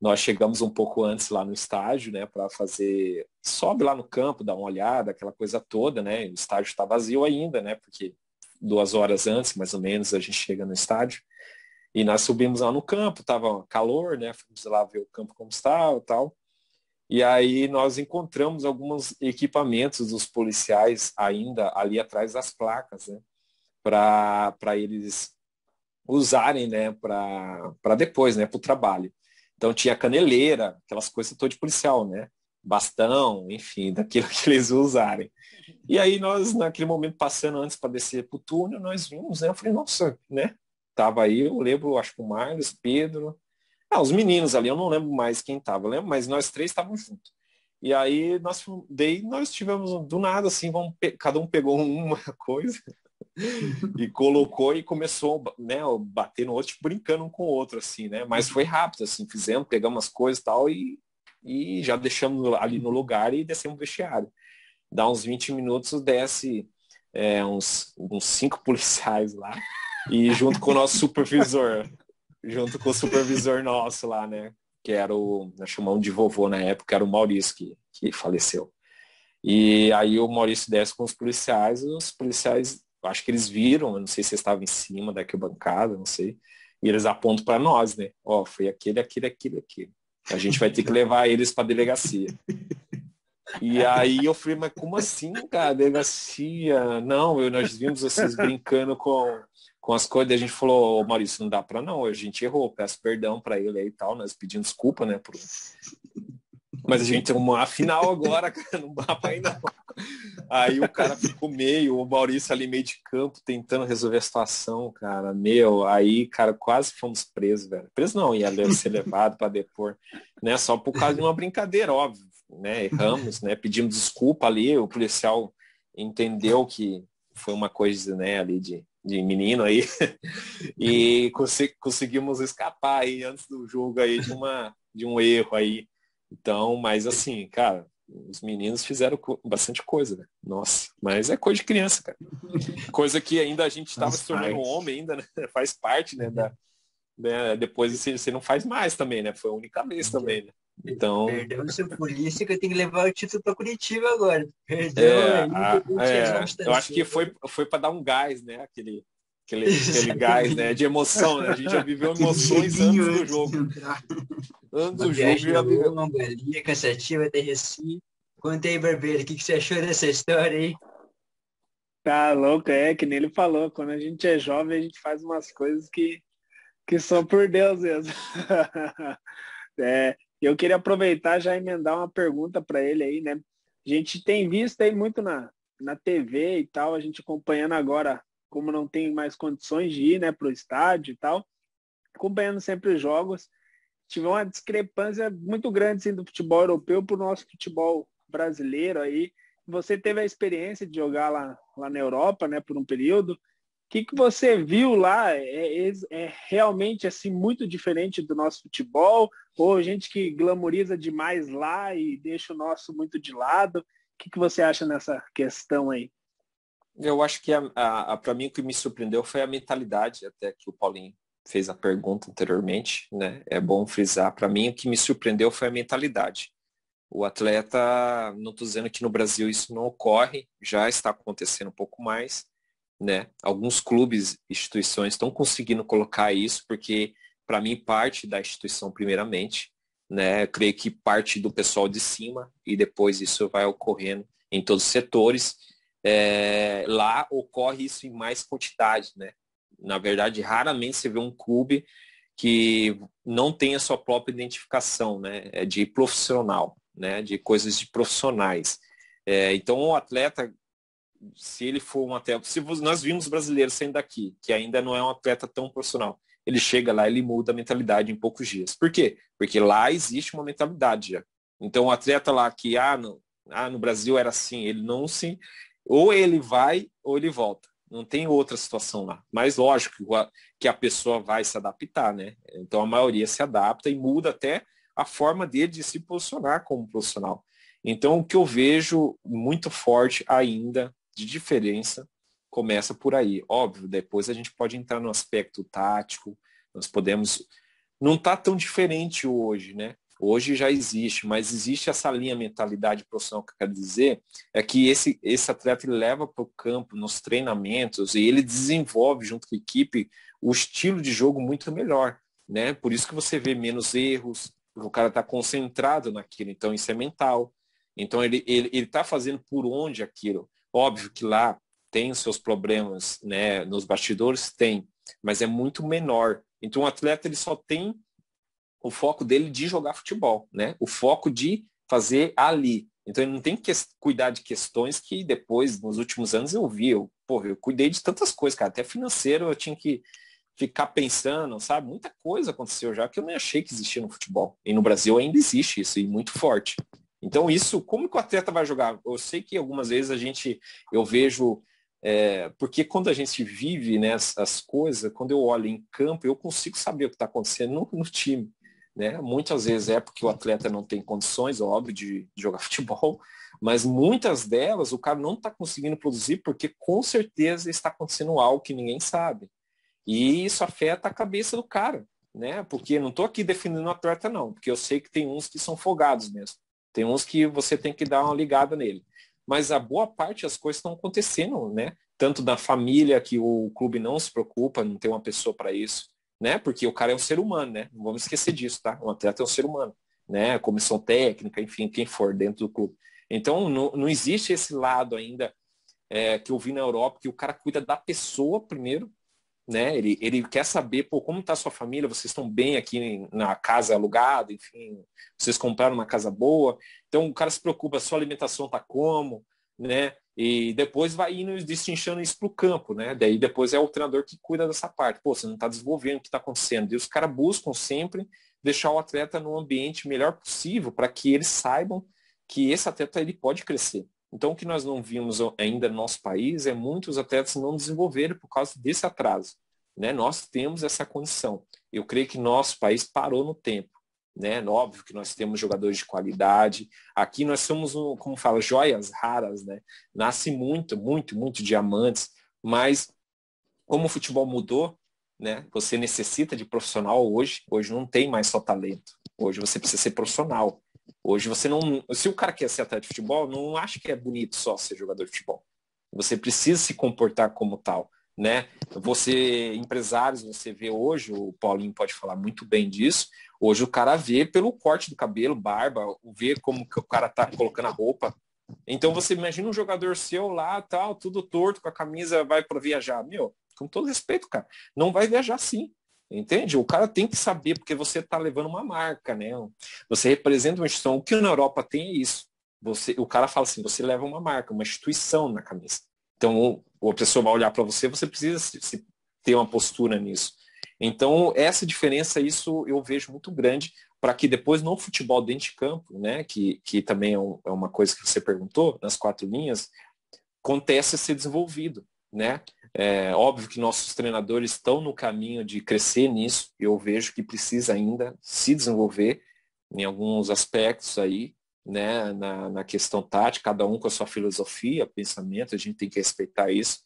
Nós chegamos um pouco antes lá no estádio, né, para fazer, sobe lá no campo, dá uma olhada, aquela coisa toda, né? O estádio está vazio ainda, né? Porque duas horas antes, mais ou menos, a gente chega no estádio. E nós subimos lá no campo, tava calor, né? Fomos lá ver o campo como estava e tal. E aí nós encontramos alguns equipamentos dos policiais ainda ali atrás das placas, né? Para eles usarem, né? Para depois, né? Para o trabalho. Então tinha caneleira, aquelas coisas todas de policial, né? Bastão, enfim, daquilo que eles usarem. E aí nós, naquele momento, passando antes para descer para o túnel, nós vimos, né? Eu falei, nossa, né? Tava aí, eu lembro, acho que o Marlos, Pedro. Ah, os meninos ali, eu não lembro mais quem tava, lembro, mas nós três estávamos juntos. E aí nós daí nós tivemos do nada assim, vamos, cada um pegou uma coisa e colocou e começou né, bater no outro, tipo, brincando um com o outro, assim, né? Mas foi rápido, assim, fizemos, pegamos as coisas e tal e, e já deixamos ali no lugar e descemos o vestiário. Dá uns 20 minutos, desce é, uns, uns cinco policiais lá E junto com o nosso supervisor, junto com o supervisor nosso lá, né? Que era o, nós chamamos de vovô na época, era o Maurício que, que faleceu. E aí o Maurício desce com os policiais, os policiais, acho que eles viram, não sei se estavam em cima da bancada, não sei, e eles apontam para nós, né? Ó, oh, foi aquele, aquele, aquele, aquele. A gente vai ter que levar eles para delegacia. E aí eu falei, mas como assim, cara? Delegacia? Não, eu, nós vimos vocês brincando com, com as coisas, a gente falou, Maurício, não dá para não, a gente errou, peço perdão para ele aí e tal, nós pedimos desculpa, né, mas a gente tem uma final agora, cara, não dá pra não. Aí o cara ficou meio, o Maurício ali meio de campo, tentando resolver a situação, cara. Meu, aí, cara, quase fomos presos, velho. Preso não, ia ser levado para depor, né? Só por causa de uma brincadeira, óbvio, né? Erramos, né? Pedimos desculpa ali, o policial entendeu que foi uma coisa, né, ali de, de menino aí. e conseguimos escapar aí antes do jogo aí de uma de um erro aí então, mas assim, cara, os meninos fizeram bastante coisa, né? Nossa, mas é coisa de criança, cara. Coisa que ainda a gente estava se tornando um homem ainda, né? Faz parte, né? Da, né? Depois você, você não faz mais também, né? Foi a única vez também, né? Então. Perdeu o seu polícia que eu tenho que levar o título para Curitiba agora. Perdeu. É, a, é, eu acho que foi, foi para dar um gás, né? Aquele, aquele, aquele gás, né? De emoção, né? A gente já viveu emoções antes do jogo. Antes do jogo já viveu. Uma galinha cansativa Recife. Conta aí, Barbeiro, o que, que você achou dessa história aí? Tá louco, é que nem ele falou, quando a gente é jovem, a gente faz umas coisas que, que são por Deus mesmo. é, eu queria aproveitar já emendar uma pergunta para ele aí, né? A gente tem visto aí muito na, na TV e tal, a gente acompanhando agora como não tem mais condições de ir né, para o estádio e tal, acompanhando sempre os jogos, tive uma discrepância muito grande assim, do futebol europeu para o nosso futebol brasileiro aí. Você teve a experiência de jogar lá, lá na Europa, né, por um período. O que, que você viu lá? É, é, é realmente assim muito diferente do nosso futebol? Ou gente que glamoriza demais lá e deixa o nosso muito de lado? O que, que você acha nessa questão aí? Eu acho que a, a, a para mim o que me surpreendeu foi a mentalidade, até que o Paulinho fez a pergunta anteriormente, né? É bom frisar. Para mim o que me surpreendeu foi a mentalidade. O atleta, não estou dizendo que no Brasil isso não ocorre, já está acontecendo um pouco mais, né? Alguns clubes, instituições estão conseguindo colocar isso, porque para mim parte da instituição primeiramente, né? Eu creio que parte do pessoal de cima e depois isso vai ocorrendo em todos os setores é, lá ocorre isso em mais quantidade, né? Na verdade, raramente você vê um clube que não tem a sua própria identificação, né? É de profissional, né? De coisas de profissionais. É, então, o atleta, se ele for um atleta, se nós vimos brasileiros saindo daqui, que ainda não é um atleta tão profissional, ele chega lá, ele muda a mentalidade em poucos dias. Por quê? Porque lá existe uma mentalidade já. Então, o atleta lá que, ah, no, ah, no Brasil era assim, ele não se ou ele vai ou ele volta. Não tem outra situação lá. Mas lógico que a pessoa vai se adaptar, né? Então a maioria se adapta e muda até a forma dele de se posicionar como profissional. Então o que eu vejo muito forte ainda de diferença começa por aí. Óbvio, depois a gente pode entrar no aspecto tático, nós podemos. Não está tão diferente hoje, né? Hoje já existe, mas existe essa linha mentalidade profissional que eu quero dizer, é que esse, esse atleta leva para o campo nos treinamentos e ele desenvolve junto com a equipe o estilo de jogo muito melhor. Né? Por isso que você vê menos erros, o cara está concentrado naquilo, então isso é mental. Então ele está ele, ele tá fazendo por onde aquilo. Óbvio que lá tem os seus problemas, né? Nos bastidores tem, mas é muito menor. Então o atleta ele só tem o foco dele de jogar futebol, né? O foco de fazer ali. Então ele não tem que cuidar de questões que depois, nos últimos anos, eu vi. Eu, porra, eu cuidei de tantas coisas, cara. Até financeiro eu tinha que ficar pensando, sabe? Muita coisa aconteceu já que eu nem achei que existia no futebol. E no Brasil ainda existe isso, e muito forte. Então isso, como que o atleta vai jogar? Eu sei que algumas vezes a gente, eu vejo, é, porque quando a gente vive né, as, coisas, quando eu olho em campo, eu consigo saber o que está acontecendo no, no time. Né? Muitas vezes é porque o atleta não tem condições, óbvio, de, jogar futebol, mas muitas delas o cara não está conseguindo produzir porque com certeza está acontecendo algo que ninguém sabe. E isso afeta a cabeça do cara, né? Porque não estou aqui defendendo o atleta, não, porque eu sei que tem uns que são folgados mesmo. Tem uns que você tem que dar uma ligada nele. Mas a boa parte das coisas estão acontecendo, né? Tanto da família, que o clube não se preocupa, não tem uma pessoa para isso, né? Porque o cara é um ser humano, né? Não vamos esquecer disso, tá? Um atleta é um ser humano, né? Comissão técnica, enfim, quem for dentro do clube. Então, não, não existe esse lado ainda é, que eu vi na Europa, que o cara cuida da pessoa primeiro, né? Ele, ele quer saber, pô, como está a sua família, vocês estão bem aqui na casa alugada, enfim, vocês compraram uma casa boa. Então o cara se preocupa, sua alimentação tá como, né? E depois vai indo destinchando isso para o campo, né? Daí depois é o treinador que cuida dessa parte. Pô, você não está desenvolvendo o que está acontecendo. E os caras buscam sempre deixar o atleta no ambiente melhor possível para que eles saibam que esse atleta ele pode crescer. Então, o que nós não vimos ainda no nosso país é muitos atletas não desenvolverem por causa desse atraso. Né? Nós temos essa condição. Eu creio que nosso país parou no tempo. Né? Óbvio que nós temos jogadores de qualidade. Aqui nós somos, como fala, joias raras. Né? Nasce muito, muito, muito diamantes. Mas como o futebol mudou, né? você necessita de profissional hoje. Hoje não tem mais só talento. Hoje você precisa ser profissional. Hoje você não. Se o cara quer ser atleta de futebol, não acha que é bonito só ser jogador de futebol. Você precisa se comportar como tal. Né? Você, empresários, você vê hoje, o Paulinho pode falar muito bem disso, hoje o cara vê pelo corte do cabelo, barba, vê como que o cara tá colocando a roupa. Então você imagina um jogador seu lá, tal, tudo torto, com a camisa, vai para viajar. Meu, com todo respeito, cara, não vai viajar sim. Entende? O cara tem que saber, porque você está levando uma marca, né? Você representa uma instituição. O que na Europa tem é isso. Você, o cara fala assim, você leva uma marca, uma instituição na camisa. Então, a pessoa vai olhar para você, você precisa se, se, ter uma postura nisso. Então, essa diferença, isso eu vejo muito grande para que depois no futebol dentro de campo, né, que, que também é, um, é uma coisa que você perguntou, nas quatro linhas, acontece a ser desenvolvido, né? É óbvio que nossos treinadores estão no caminho de crescer nisso. Eu vejo que precisa ainda se desenvolver em alguns aspectos aí, né, na, na questão tática, cada um com a sua filosofia, pensamento, a gente tem que respeitar isso,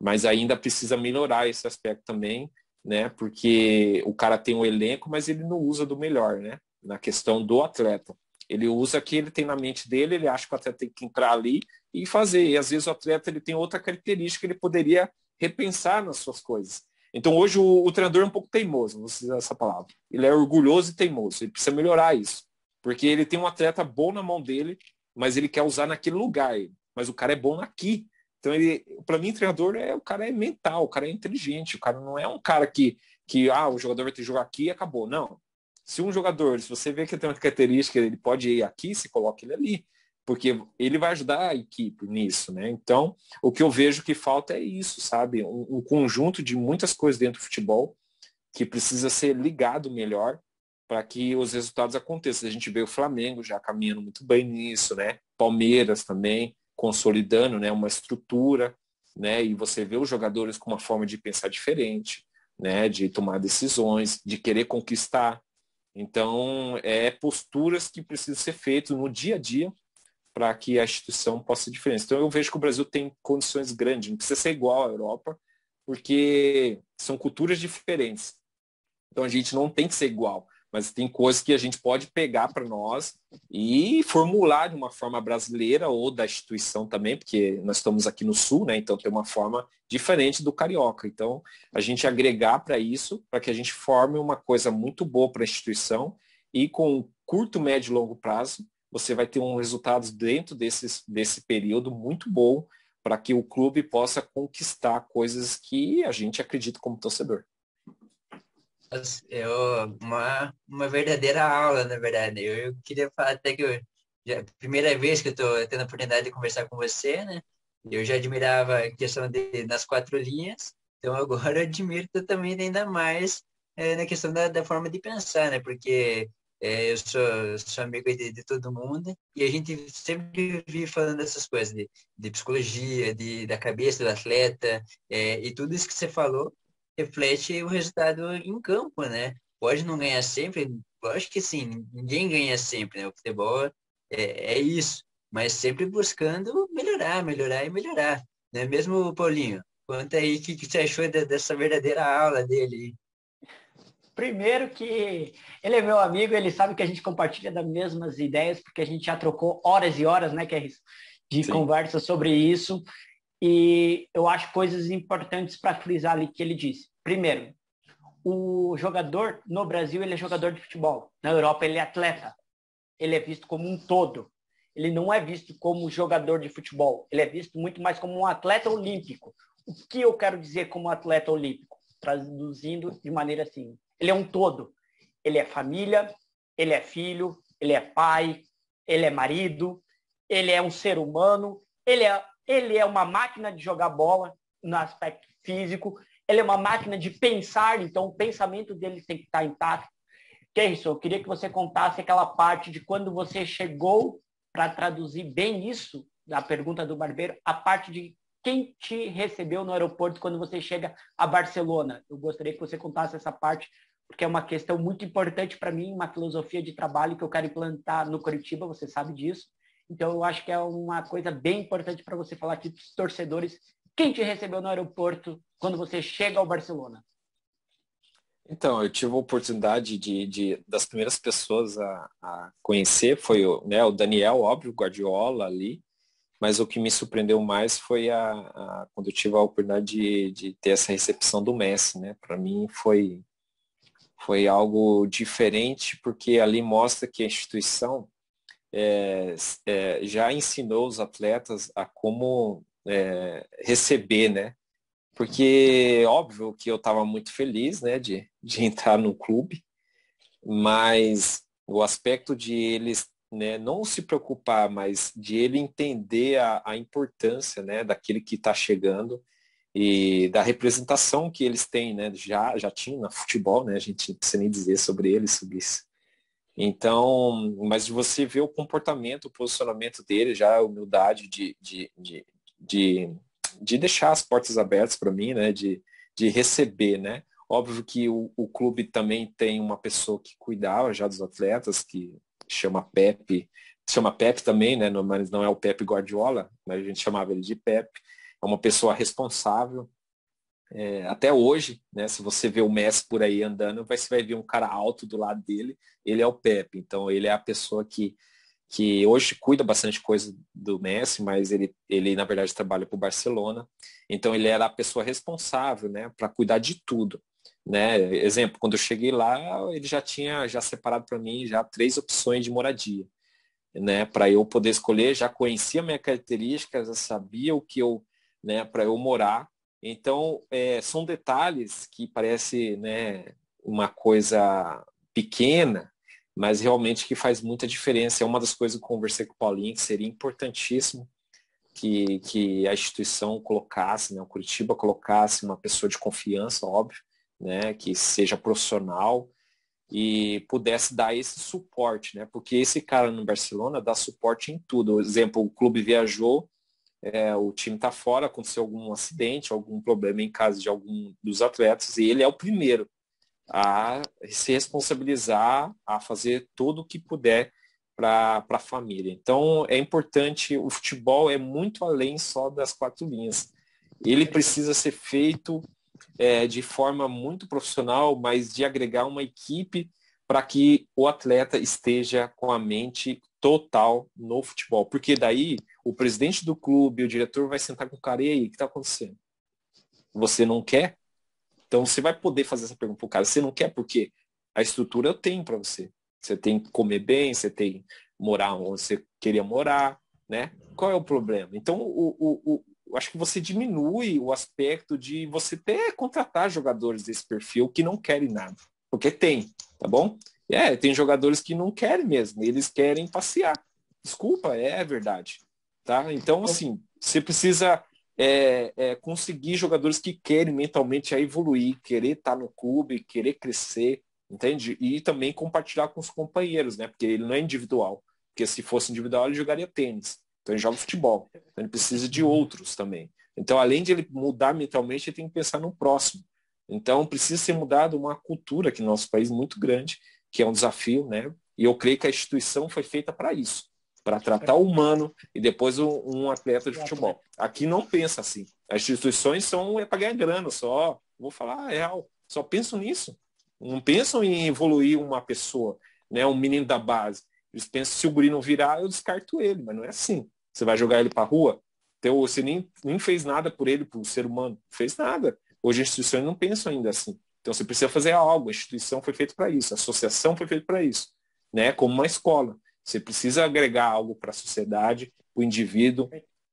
mas ainda precisa melhorar esse aspecto também, né, porque o cara tem um elenco, mas ele não usa do melhor, né, na questão do atleta. Ele usa que ele tem na mente dele, ele acha que o atleta tem que entrar ali e fazer. E às vezes o atleta ele tem outra característica, ele poderia repensar nas suas coisas. Então hoje o, o treinador é um pouco teimoso, vou usar essa palavra. Ele é orgulhoso e teimoso, ele precisa melhorar isso. Porque ele tem um atleta bom na mão dele, mas ele quer usar naquele lugar. Mas o cara é bom aqui. Então ele, para mim, treinador é o cara é mental, o cara é inteligente, o cara não é um cara que que ah, o jogador vai ter que jogar aqui e acabou. Não. Se um jogador, se você vê que tem uma característica, ele pode ir aqui, se coloca ele ali porque ele vai ajudar a equipe nisso, né? Então, o que eu vejo que falta é isso, sabe? Um, um, conjunto de muitas coisas dentro do futebol que precisa ser ligado melhor para que os resultados aconteçam. A gente vê o Flamengo já caminhando muito bem nisso, né? Palmeiras também consolidando, né? Uma estrutura, né? E você vê os jogadores com uma forma de pensar diferente, né? De tomar decisões, de querer conquistar. Então, é posturas que precisam ser feitas no dia a dia para que a instituição possa ser diferente. Então eu vejo que o Brasil tem condições grandes, não precisa ser igual à Europa, porque são culturas diferentes. Então a gente não tem que ser igual, mas tem coisas que a gente pode pegar para nós e formular de uma forma brasileira ou da instituição também, porque nós estamos aqui no sul, né? Então tem uma forma diferente do carioca. Então a gente agregar para isso, para que a gente forme uma coisa muito boa para a instituição e com curto, médio e longo prazo você vai ter um resultado dentro desses, desse período muito bom para que o clube possa conquistar coisas que a gente acredita como torcedor. É uma, uma verdadeira aula, na verdade. Eu, eu queria falar até que eu, já, primeira vez que eu estou tendo a oportunidade de conversar com você, né? Eu já admirava a questão de, das quatro linhas, então agora eu admiro também ainda mais é, na questão da, da forma de pensar, né? Porque é, eu sou, sou amigo de, de, todo mundo e a gente sempre vive falando dessas coisas, de, de psicologia, de, da cabeça do atleta, é, e tudo isso que você falou reflete o resultado em campo, né? Pode não ganhar sempre, lógico que sim, ninguém ganha sempre, né? O futebol é, é isso, mas sempre buscando melhorar, melhorar e melhorar, né? Mesmo, Paulinho, Conta aí o que, que você achou de, dessa verdadeira aula dele. Primeiro que ele é meu amigo, ele sabe que a gente compartilha das mesmas ideias, porque a gente já trocou horas e horas, né, que é de Sim. conversa sobre isso. E eu acho coisas importantes para frisar ali que ele disse. Primeiro, o jogador no Brasil ele é jogador de futebol. Na Europa ele é atleta. Ele é visto como um todo. Ele não é visto como jogador de futebol. Ele é visto muito mais como um atleta olímpico. O que eu quero dizer como atleta olímpico? Traduzindo de maneira assim. Ele é um todo. Ele é família, ele é filho, ele é pai, ele é marido, ele é um ser humano, ele é, ele é uma máquina de jogar bola no aspecto físico, ele é uma máquina de pensar, então o pensamento dele tem que estar intacto. Kerrison, eu queria que você contasse aquela parte de quando você chegou para traduzir bem isso, da pergunta do barbeiro, a parte de quem te recebeu no aeroporto quando você chega a Barcelona. Eu gostaria que você contasse essa parte, porque é uma questão muito importante para mim, uma filosofia de trabalho que eu quero implantar no Curitiba, você sabe disso. Então, eu acho que é uma coisa bem importante para você falar aqui para os torcedores. Quem te recebeu no aeroporto quando você chega ao Barcelona? Então, eu tive a oportunidade de, de das primeiras pessoas a, a conhecer foi o, né, o Daniel, óbvio, Guardiola ali, mas o que me surpreendeu mais foi a, a quando eu tive a oportunidade de, de ter essa recepção do Messi, né? Para mim foi foi algo diferente porque ali mostra que a instituição é, é, já ensinou os atletas a como é, receber, né? Porque óbvio que eu estava muito feliz, né, de, de entrar no clube, mas o aspecto de eles né, não se preocupar, mas de ele entender a, a importância, né, daquele que está chegando e da representação que eles têm, né, já já tinham na futebol, né, a gente não precisa nem dizer sobre eles, sobre isso. Então, mas você vê o comportamento, o posicionamento dele, já a humildade de, de, de, de, de deixar as portas abertas para mim, né? De, de receber, né? Óbvio que o, o clube também tem uma pessoa que cuidava já dos atletas, que chama Pepe, chama Pepe também, né? Mas não é o Pepe Guardiola, mas a gente chamava ele de Pepe. É uma pessoa responsável, é, até hoje, né, se você vê o Messi por aí andando, você vai ver um cara alto do lado dele, ele é o Pepe. Então ele é a pessoa que, que hoje cuida bastante coisa do Messi, mas ele, ele na verdade trabalha para o Barcelona. Então ele era a pessoa responsável né, para cuidar de tudo. Né? Exemplo, quando eu cheguei lá, ele já tinha já separado para mim já três opções de moradia. Né, para eu poder escolher, já conhecia minha característica, já sabia o que eu, né, para eu morar então, é, são detalhes que parece né, uma coisa pequena, mas realmente que faz muita diferença. É uma das coisas que eu conversei com o Paulinho, que seria importantíssimo que, que a instituição colocasse, né, o Curitiba colocasse uma pessoa de confiança, óbvio, né, que seja profissional e pudesse dar esse suporte, né? Porque esse cara no Barcelona dá suporte em tudo. Por exemplo, o clube viajou é, o time está fora, aconteceu algum acidente, algum problema em casa de algum dos atletas, e ele é o primeiro a se responsabilizar, a fazer tudo o que puder para a família. Então é importante, o futebol é muito além só das quatro linhas. Ele precisa ser feito é, de forma muito profissional, mas de agregar uma equipe para que o atleta esteja com a mente total no futebol. Porque daí o presidente do clube, o diretor vai sentar com o cara, e aí, o que está acontecendo? Você não quer? Então você vai poder fazer essa pergunta para o cara. Você não quer porque a estrutura eu tenho para você. Você tem que comer bem, você tem morar onde você queria morar, né? Qual é o problema? Então, o, o, o, acho que você diminui o aspecto de você ter contratar jogadores desse perfil que não querem nada. Porque tem, tá bom? É, tem jogadores que não querem mesmo, eles querem passear. Desculpa, é verdade. Tá? Então, assim, você precisa é, é, conseguir jogadores que querem mentalmente evoluir, querer estar no clube, querer crescer, entende? E também compartilhar com os companheiros, né? Porque ele não é individual. Porque se fosse individual, ele jogaria tênis. Então ele joga futebol. Então, ele precisa de outros também. Então, além de ele mudar mentalmente, ele tem que pensar no próximo. Então, precisa ser mudado uma cultura aqui no nosso país muito grande que é um desafio, né? E eu creio que a instituição foi feita para isso, para tratar o humano e depois um, um atleta de futebol. Aqui não pensa assim. As instituições são é para ganhar grana só. Vou falar real. Só pensam nisso. Não pensam em evoluir uma pessoa, né? um menino da base. Eles pensam, se o guri não virar, eu descarto ele, mas não é assim. Você vai jogar ele para rua? Então, você nem, nem fez nada por ele, por ser humano. Não fez nada. Hoje as instituições não pensam ainda assim. Então você precisa fazer algo. A instituição foi feita para isso, a associação foi feita para isso, né? Como uma escola. Você precisa agregar algo para a sociedade, para o indivíduo,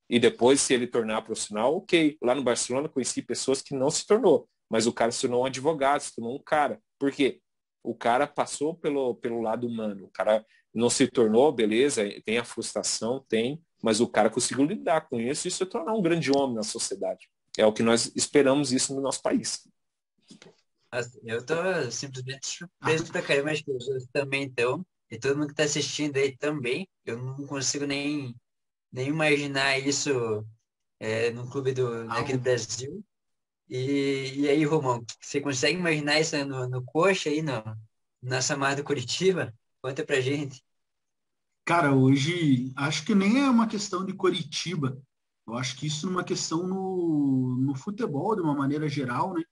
e depois, se ele tornar profissional, ok. Lá no Barcelona, conheci pessoas que não se tornou, mas o cara se tornou um advogado, se tornou um cara. Por quê? O cara passou pelo, pelo lado humano. O cara não se tornou, beleza, tem a frustração, tem, mas o cara conseguiu lidar com isso e se tornar um grande homem na sociedade. É o que nós esperamos isso no nosso país. Eu tô simplesmente surpreso pra caramba, que os também estão. E todo mundo que tá assistindo aí também. Eu não consigo nem, nem imaginar isso é, no clube do, aqui do Brasil. E, e aí, Romão, você consegue imaginar isso no, no coxa aí, no, na Samar do Curitiba? Conta pra gente. Cara, hoje acho que nem é uma questão de Curitiba. Eu acho que isso é uma questão no, no futebol, de uma maneira geral, né?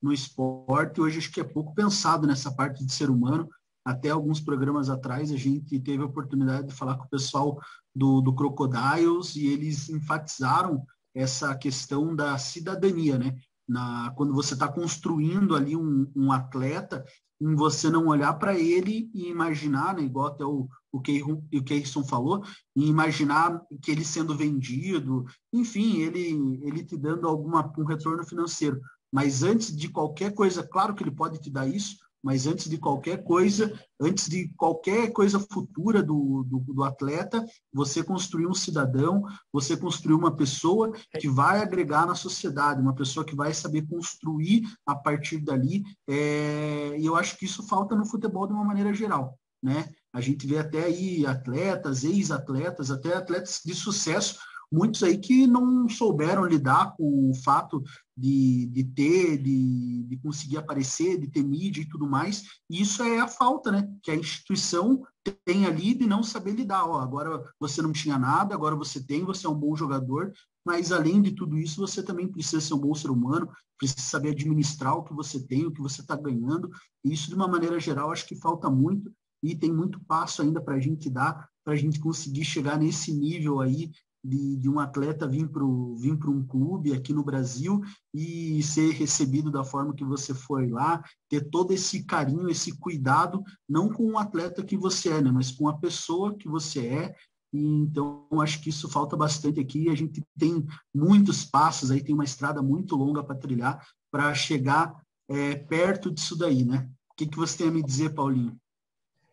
no esporte. Hoje acho que é pouco pensado nessa parte de ser humano. Até alguns programas atrás a gente teve a oportunidade de falar com o pessoal do, do Crocodiles e eles enfatizaram essa questão da cidadania, né? Na, quando você está construindo ali um, um atleta, em você não olhar para ele e imaginar, né, igual até o, o, Keirson falou, e imaginar que ele sendo vendido, enfim, ele, ele te dando alguma, um retorno financeiro. Mas antes de qualquer coisa, claro que ele pode te dar isso, mas antes de qualquer coisa, antes de qualquer coisa futura do, do, do, atleta, você construir um cidadão, você construir uma pessoa que vai agregar na sociedade, uma pessoa que vai saber construir a partir dali. É, e eu acho que isso falta no futebol de uma maneira geral. Né? A gente vê até aí atletas, ex-atletas, até atletas de sucesso muitos aí que não souberam lidar com o fato de, de ter, de, de conseguir aparecer, de ter mídia e tudo mais. E isso é a falta, né? Que a instituição tem ali de não saber lidar. Ó, agora você não tinha nada, agora você tem, você é um bom jogador, mas além de tudo isso, você também precisa ser um bom ser humano, precisa saber administrar o que você tem, o que você está ganhando. E isso, de uma maneira geral, acho que falta muito e tem muito passo ainda para a gente dar, para a gente conseguir chegar nesse nível aí de, de um atleta vir para vir um clube aqui no Brasil e ser recebido da forma que você foi lá, ter todo esse carinho, esse cuidado, não com o atleta que você é, né, mas com a pessoa que você é. E, então, acho que isso falta bastante aqui. A gente tem muitos passos aí, tem uma estrada muito longa para trilhar para chegar é, perto disso daí, né? O que, que você tem a me dizer, Paulinho?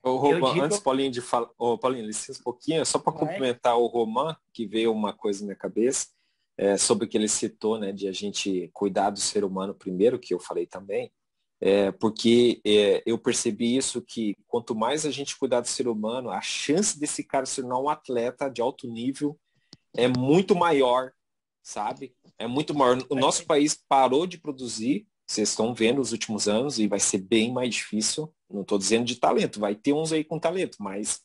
O Roman, digo... antes, Paulinho, de falar. Oh, Paulinho, licença um pouquinho, só para complementar o Roman, que veio uma coisa na minha cabeça, é, sobre o que ele citou, né, de a gente cuidar do ser humano primeiro, que eu falei também, é, porque é, eu percebi isso que quanto mais a gente cuidar do ser humano, a chance desse cara se tornar um atleta de alto nível é muito maior, sabe? É muito maior. O nosso país parou de produzir vocês estão vendo os últimos anos e vai ser bem mais difícil. Não estou dizendo de talento, vai ter uns aí com talento, mas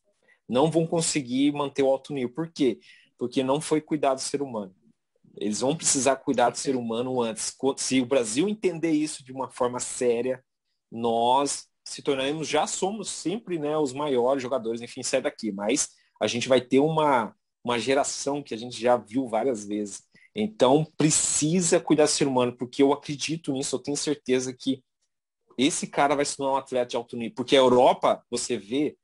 não vão conseguir manter o alto nível. Por quê? Porque não foi cuidado do ser humano. Eles vão precisar cuidar do ser humano antes. Se o Brasil entender isso de uma forma séria, nós se tornaremos, já somos sempre né, os maiores jogadores, enfim, sai daqui. Mas a gente vai ter uma, uma geração que a gente já viu várias vezes então, precisa cuidar do ser humano, porque eu acredito nisso, eu tenho certeza que esse cara vai se tornar um atleta de alto nível. Porque a Europa, você vê,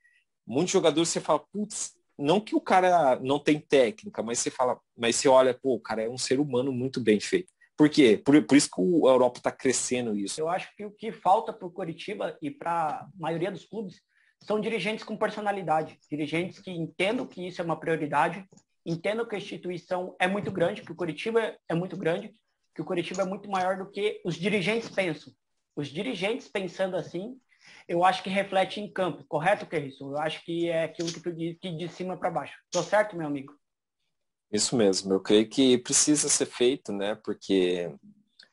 muitos jogadores, você fala, putz, não que o cara não tem técnica, mas você fala, mas você olha, pô, o cara é um ser humano muito bem feito. Por quê? Por, por isso que a Europa está crescendo isso. Eu acho que o que falta para o Curitiba e para a maioria dos clubes são dirigentes com personalidade, dirigentes que entendam que isso é uma prioridade entendo que a instituição é muito grande, que o Curitiba é muito grande, que o Curitiba é muito maior do que os dirigentes pensam. Os dirigentes pensando assim, eu acho que reflete em campo, correto, Kerrison? Eu acho que é aquilo que tu diz, que de cima para baixo. Tô certo, meu amigo? Isso mesmo, eu creio que precisa ser feito, né? Porque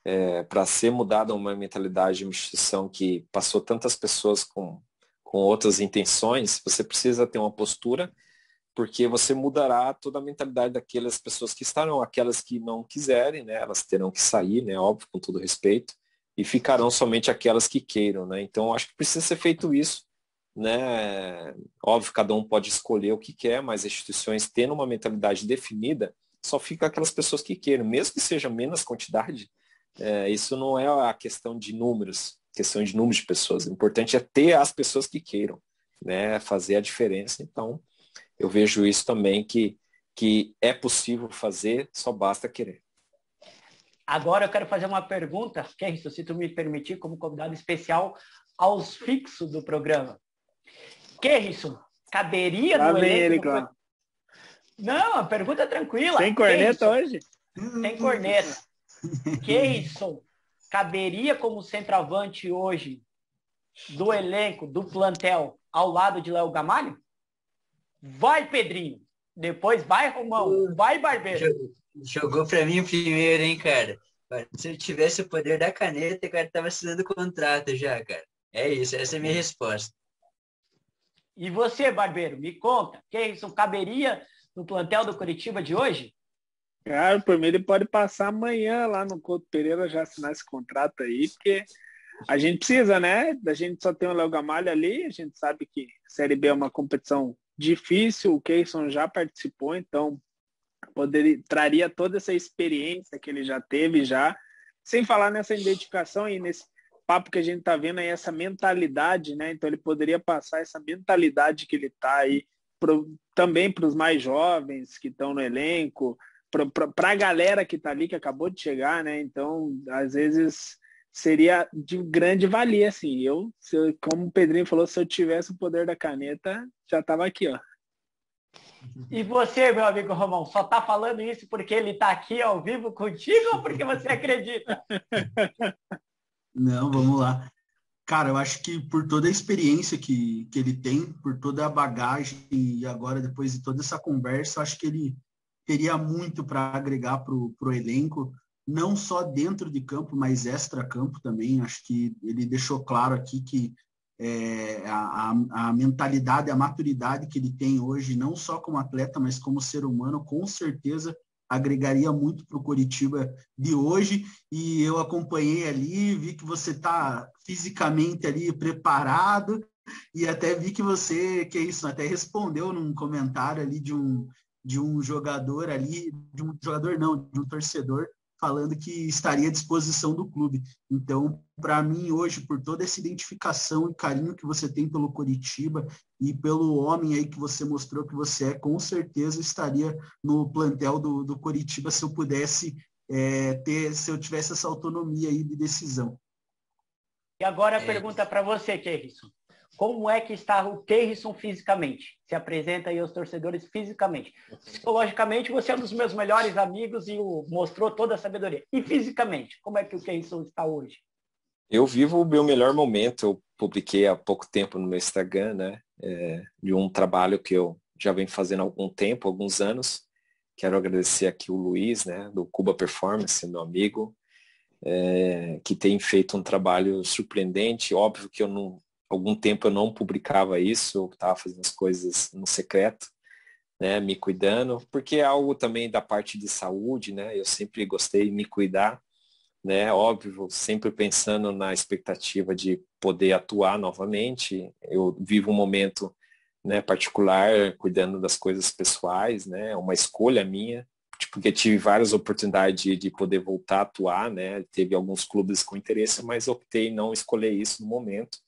é, para ser mudada uma mentalidade de uma instituição que passou tantas pessoas com, com outras intenções, você precisa ter uma postura porque você mudará toda a mentalidade daquelas pessoas que estarão, aquelas que não quiserem, né? Elas terão que sair, né? Óbvio, com todo respeito, e ficarão somente aquelas que queiram, né? Então, acho que precisa ser feito isso, né? Óbvio, cada um pode escolher o que quer, mas as instituições tendo uma mentalidade definida, só fica aquelas pessoas que queiram, mesmo que seja menos quantidade, é, isso não é a questão de números, questão de número de pessoas. O importante é ter as pessoas que queiram, né? Fazer a diferença. Então, eu vejo isso também que, que é possível fazer, só basta querer. Agora eu quero fazer uma pergunta, que é se tu me permitir, como convidado especial aos fixos do programa. Kerrison, caberia Lá no vem ele, elenco? claro. Não, a pergunta é tranquila. Tem corneta Kerrison, hoje? Tem corneta. Kerrison, caberia como centroavante hoje do elenco, do plantel, ao lado de Léo Gamalho? Vai, Pedrinho. Depois vai, Romão. Vai, Barbeiro. Jogou, jogou pra mim primeiro, hein, cara? Se eu tivesse o poder da caneta, cara, tava assinando contrato já, cara. É isso, essa é a minha resposta. E você, Barbeiro, me conta, Kerrison caberia no plantel do Curitiba de hoje? Cara, por mim ele pode passar amanhã lá no Couto Pereira já assinar esse contrato aí, porque a gente precisa, né? A gente só tem o Léo Gamalho ali, a gente sabe que Série B é uma competição difícil, o Keyson já participou, então poderia, traria toda essa experiência que ele já teve já, sem falar nessa identificação e nesse papo que a gente tá vendo aí, essa mentalidade, né? Então ele poderia passar essa mentalidade que ele tá aí pro, também para os mais jovens que estão no elenco, para a galera que está ali, que acabou de chegar, né? Então, às vezes seria de grande valia, assim. Eu, eu, como o Pedrinho falou, se eu tivesse o poder da caneta, já estava aqui, ó. E você, meu amigo Romão, só tá falando isso porque ele tá aqui ao vivo contigo ou porque você acredita? Não, vamos lá. Cara, eu acho que por toda a experiência que, que ele tem, por toda a bagagem e agora depois de toda essa conversa, eu acho que ele teria muito para agregar para o elenco, não só dentro de campo, mas extra-campo também. Acho que ele deixou claro aqui que é, a, a, mentalidade, a maturidade que ele tem hoje, não só como atleta, mas como ser humano, com certeza agregaria muito para o Curitiba de hoje. E eu acompanhei ali, vi que você está fisicamente ali preparado, e até vi que você, que é isso, até respondeu num comentário ali de um, de um jogador ali, de um jogador não, de um torcedor, falando que estaria à disposição do clube. Então, para mim, hoje, por toda essa identificação e carinho que você tem pelo Coritiba e pelo homem aí que você mostrou que você é, com certeza estaria no plantel do, do Coritiba se eu pudesse é, ter, se eu tivesse essa autonomia aí de decisão. E agora a é. pergunta para você, Kerrison. Como é que está o Terrisson fisicamente? Se apresenta aí aos torcedores fisicamente. Psicologicamente, você é um dos meus melhores amigos e mostrou toda a sabedoria. E fisicamente, como é que o Terrisson está hoje? Eu vivo o meu melhor momento. Eu publiquei há pouco tempo no meu Instagram, né? É, de um trabalho que eu já venho fazendo há algum tempo, alguns anos. Quero agradecer aqui o Luiz, né? Do Cuba Performance, meu amigo, é, que tem feito um trabalho surpreendente. Óbvio que eu não algum tempo eu não publicava isso, eu estava fazendo as coisas no secreto, né, me cuidando, porque é algo também da parte de saúde, né, eu sempre gostei de me cuidar, né, óbvio, sempre pensando na expectativa de poder atuar novamente, eu vivo um momento, né, particular, cuidando das coisas pessoais, né, uma escolha minha, porque tive várias oportunidades de, de, poder voltar a atuar, né? Teve alguns clubes com interesse, mas optei não escolher isso no momento.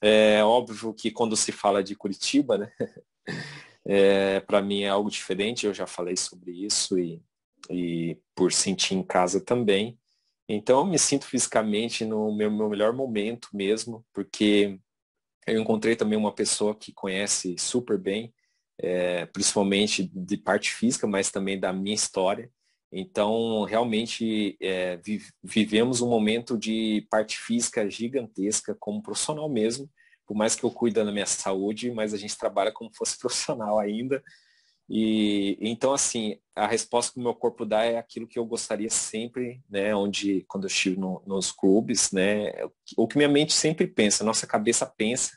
É óbvio que quando se fala de Curitiba, né? É, para mim é algo diferente, eu já falei sobre isso e, e por sentir em casa também. Então eu me sinto fisicamente no meu, meu melhor momento mesmo, porque eu encontrei também uma pessoa que conhece super bem, é, principalmente de parte física, mas também da minha história. Então, realmente, é, vivemos um momento de parte física gigantesca como profissional mesmo. Por mais que eu cuide da minha saúde, mas a gente trabalha como fosse profissional ainda. E então, assim, a resposta que o meu corpo dá é aquilo que eu gostaria sempre, né? Onde, quando eu estive no, nos clubes, né? O que minha mente sempre pensa, nossa cabeça pensa,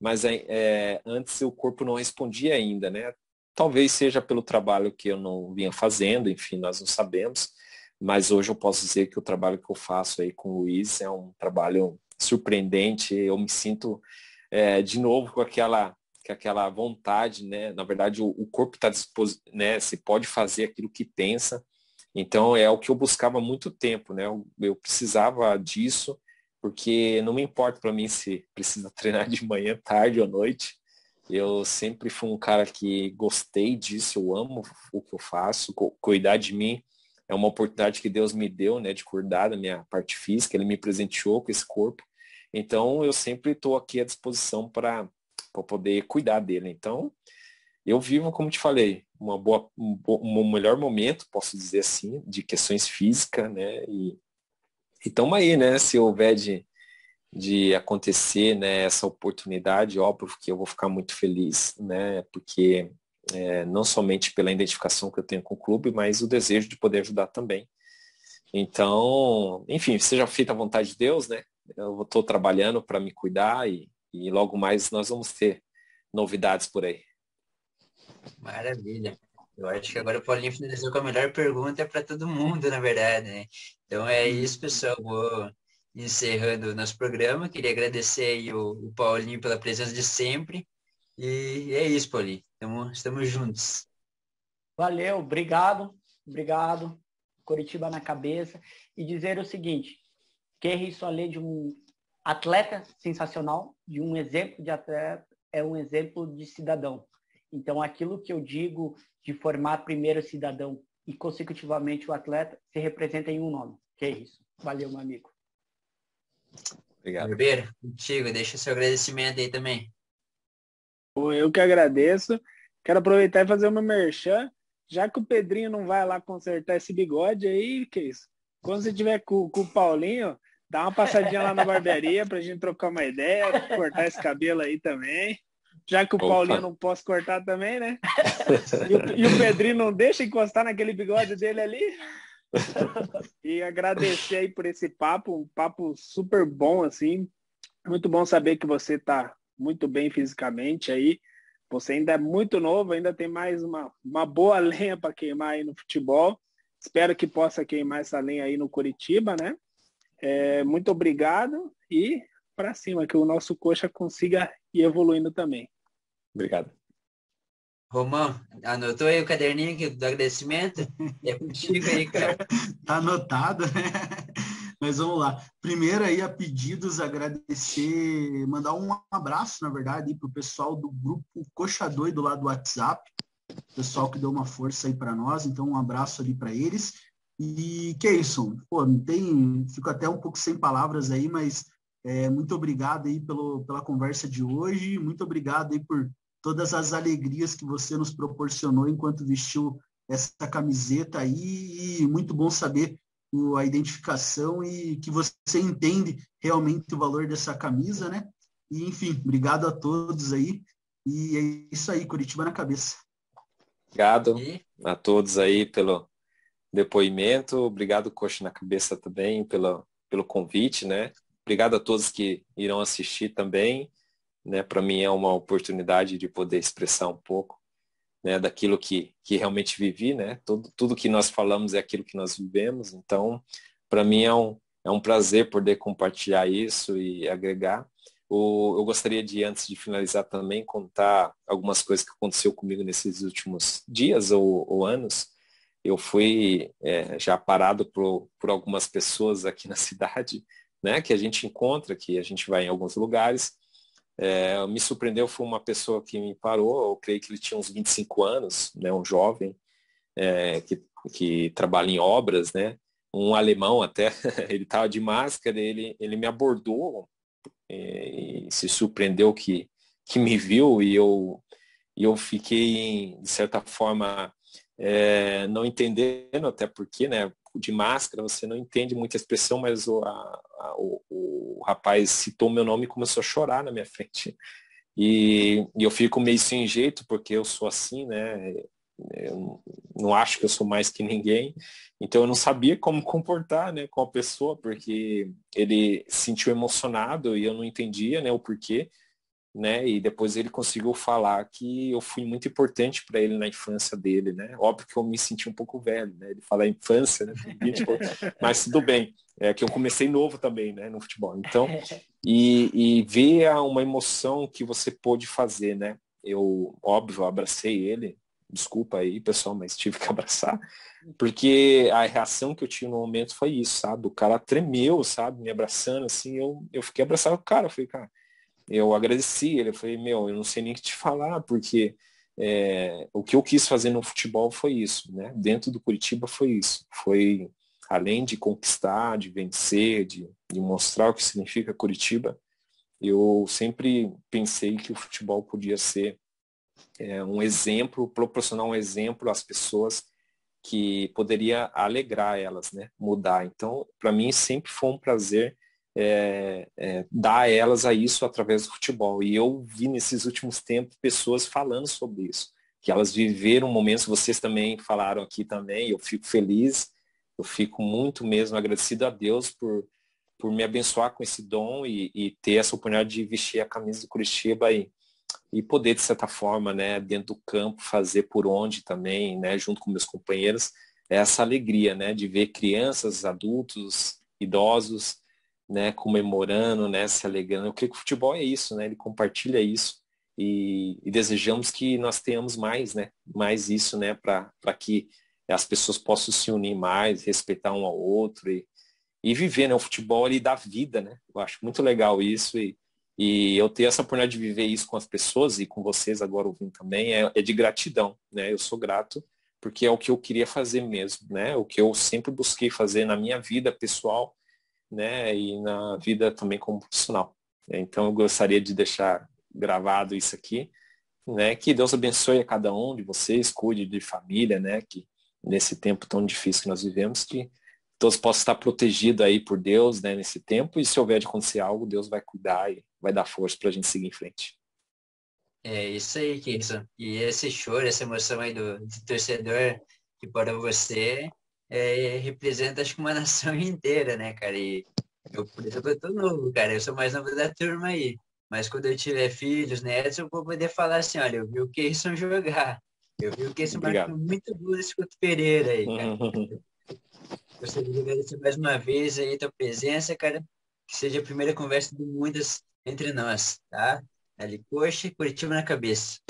mas é, é, antes o corpo não respondia ainda, né? Talvez seja pelo trabalho que eu não vinha fazendo, enfim, nós não sabemos, mas hoje eu posso dizer que o trabalho que eu faço aí com o Luiz é um trabalho surpreendente, eu me sinto é, de novo com aquela com aquela vontade, né? Na verdade, o, o corpo está disposto, né? Se pode fazer aquilo que pensa. Então é o que eu buscava há muito tempo, né? Eu, eu precisava disso, porque não me importa para mim se precisa treinar de manhã, tarde ou noite. Eu sempre fui um cara que gostei disso, eu amo o que eu faço, cuidar de mim é uma oportunidade que Deus me deu, né, de cuidar da minha parte física, ele me presenteou com esse corpo. Então eu sempre estou aqui à disposição para poder cuidar dele. Então eu vivo, como te falei, uma boa, um, um melhor momento, posso dizer assim, de questões físicas, né? E estamos aí, né? Se houver de, de acontecer né, essa oportunidade, óbvio que eu vou ficar muito feliz, né? Porque é, não somente pela identificação que eu tenho com o clube, mas o desejo de poder ajudar também. Então, enfim, seja feita a vontade de Deus, né? Eu estou trabalhando para me cuidar e, e logo mais nós vamos ter novidades por aí. Maravilha. Eu acho que agora o Paulinho finalizou com a melhor pergunta para todo mundo, na verdade, né? Então é isso, pessoal. Vou encerrando o nosso programa. Queria agradecer o, o Paulinho pela presença de sempre. E é isso, Paulinho. Tamo, estamos juntos. Valeu, obrigado, obrigado. Curitiba na cabeça. E dizer o seguinte, Kerry lê de um atleta sensacional, de um exemplo de atleta, é um exemplo de cidadão. Então, aquilo que eu digo de formar primeiro cidadão e consecutivamente o atleta se representa em um nome, que é isso. Valeu, meu amigo. Obrigado. Ribeiro, contigo, deixa seu agradecimento aí também. Eu que agradeço. Quero aproveitar e fazer uma merchan. Já que o Pedrinho não vai lá consertar esse bigode aí, que isso? Quando você tiver com, com o Paulinho, dá uma passadinha lá na barbearia pra gente trocar uma ideia, cortar esse cabelo aí também. Já que o Opa. Paulinho não posso cortar também, né? E o, e o Pedrinho não deixa encostar naquele bigode dele ali. E agradecer aí por esse papo, um papo super bom, assim. Muito bom saber que você tá muito bem fisicamente aí. Você ainda é muito novo, ainda tem mais uma, uma boa lenha para queimar aí no futebol. Espero que possa queimar essa lenha aí no Curitiba, né? É, muito obrigado e para cima, que o nosso coxa consiga ir evoluindo também. Obrigado. Romão, anotou aí o caderninho aqui do agradecimento? É contigo aí, cara. tá anotado, né? Mas vamos lá. Primeiro aí, a pedidos, agradecer, mandar um abraço, na verdade, para o pessoal do grupo Coxa Doido lá do WhatsApp, pessoal que deu uma força aí para nós, então um abraço ali para eles. E que é isso, pô, não tem, fico até um pouco sem palavras aí, mas é, muito obrigado aí pelo, pela conversa de hoje, muito obrigado aí por todas as alegrias que você nos proporcionou enquanto vestiu essa camiseta aí, e muito bom saber o, a identificação e que você entende realmente o valor dessa camisa, né? E, enfim, obrigado a todos aí, e é isso aí, Curitiba na cabeça. Obrigado a todos aí pelo depoimento, obrigado, Coxa na Cabeça também, pelo, pelo convite, né? Obrigado a todos que irão assistir também. Né? Para mim é uma oportunidade de poder expressar um pouco né, daquilo que, que realmente vivi. Né? Tudo, que nós falamos é aquilo que nós vivemos. Então, para mim é um, é um prazer poder compartilhar isso e agregar. O, eu gostaria de, antes de finalizar também, contar algumas coisas que aconteceu comigo nesses últimos dias ou, ou anos. Eu fui é, já parado por, por algumas pessoas aqui na cidade né, que a gente encontra, que a gente vai em alguns lugares. É, me surpreendeu foi uma pessoa que me parou, eu creio que ele tinha uns 25 anos, né, um jovem é, que, que trabalha em obras, né, um alemão até, ele estava de máscara, ele, ele me abordou é, e se surpreendeu que, que me viu e eu, e eu fiquei, de certa forma, é, não entendendo, até porque, né, de máscara, você não entende muita expressão, mas o, a, a, o, o, rapaz citou meu nome e começou a chorar na minha frente. E, e, eu fico meio sem jeito, porque eu sou assim, né? Eu não acho que eu sou mais que ninguém. Então eu não sabia como comportar né, com a pessoa, porque ele se sentiu emocionado e eu não entendia né, o porquê. Né? E depois ele conseguiu falar que eu fui muito importante para ele na infância dele, né? Óbvio que eu me senti um pouco velho, né? Ele fala infância, né? mas tudo bem. É que eu comecei novo também, né? No futebol. Então, e, e ver uma emoção que você pôde fazer, né? Eu, óbvio, abracei ele. Desculpa aí, pessoal, mas tive que abraçar. Porque a reação que eu tive no momento foi isso, sabe? O cara tremeu, sabe? Me abraçando, assim. Eu, eu fiquei abraçado com o cara. Eu falei, cara, eu agradeci ele, eu falei, meu, eu não sei nem o que te falar, porque é, o que eu quis fazer no futebol foi isso, né? Dentro do Curitiba foi isso. Foi, além de conquistar, de vencer, de, de mostrar o que significa Curitiba, eu sempre pensei que o futebol podia ser é, um exemplo, proporcionar um exemplo às pessoas que poderia alegrar elas, né? Mudar. Então, para mim sempre foi um prazer é, é, dar elas a isso através do futebol. E eu vi nesses últimos tempos pessoas falando sobre isso, que elas viveram momentos, vocês também falaram aqui também, eu fico feliz, eu fico muito mesmo agradecido a Deus por, por me abençoar com esse dom e, e ter essa oportunidade de vestir a camisa do Curitiba e, e poder, de certa forma, né, dentro do campo, fazer por onde também, né, junto com meus companheiros, essa alegria, né, de ver crianças, adultos, idosos, né, comemorando, né, se alegrando. Porque o futebol é isso, né? Ele compartilha isso e, e desejamos que nós tenhamos mais, né, mais isso, né, para que as pessoas possam se unir mais, respeitar um ao outro e, e viver, né, o futebol ele dá vida, né? Eu acho muito legal isso e, e eu ter essa oportunidade de viver isso com as pessoas e com vocês agora ouvindo também é, é de gratidão, né? Eu sou grato porque é o que eu queria fazer mesmo, né? O que eu sempre busquei fazer na minha vida pessoal né, e na vida também como profissional. Então eu gostaria de deixar gravado isso aqui, né, que Deus abençoe a cada um de vocês, cuide de família, né, que nesse tempo tão difícil que nós vivemos, que todos possam estar protegidos aí por Deus, né, nesse tempo, e se houver de acontecer algo, Deus vai cuidar e vai dar força para a gente seguir em frente. É isso aí, Kirson. E esse choro, essa emoção aí do, do torcedor que para você é, representa acho que uma nação inteira, né, cara? E eu, por exemplo, eu tô novo, cara, eu sou mais novo da turma aí. Mas quando eu tiver filhos, netos, eu vou poder falar assim, olha, eu vi o Keirson jogar. Eu vi o Keirson marcando muito gol esse Couto Pereira aí, cara. Gostaria de agradecer mais uma vez aí a tua presença, cara. Que seja a primeira conversa de muitas entre nós, tá? Ali, coxa e Curitiba na cabeça.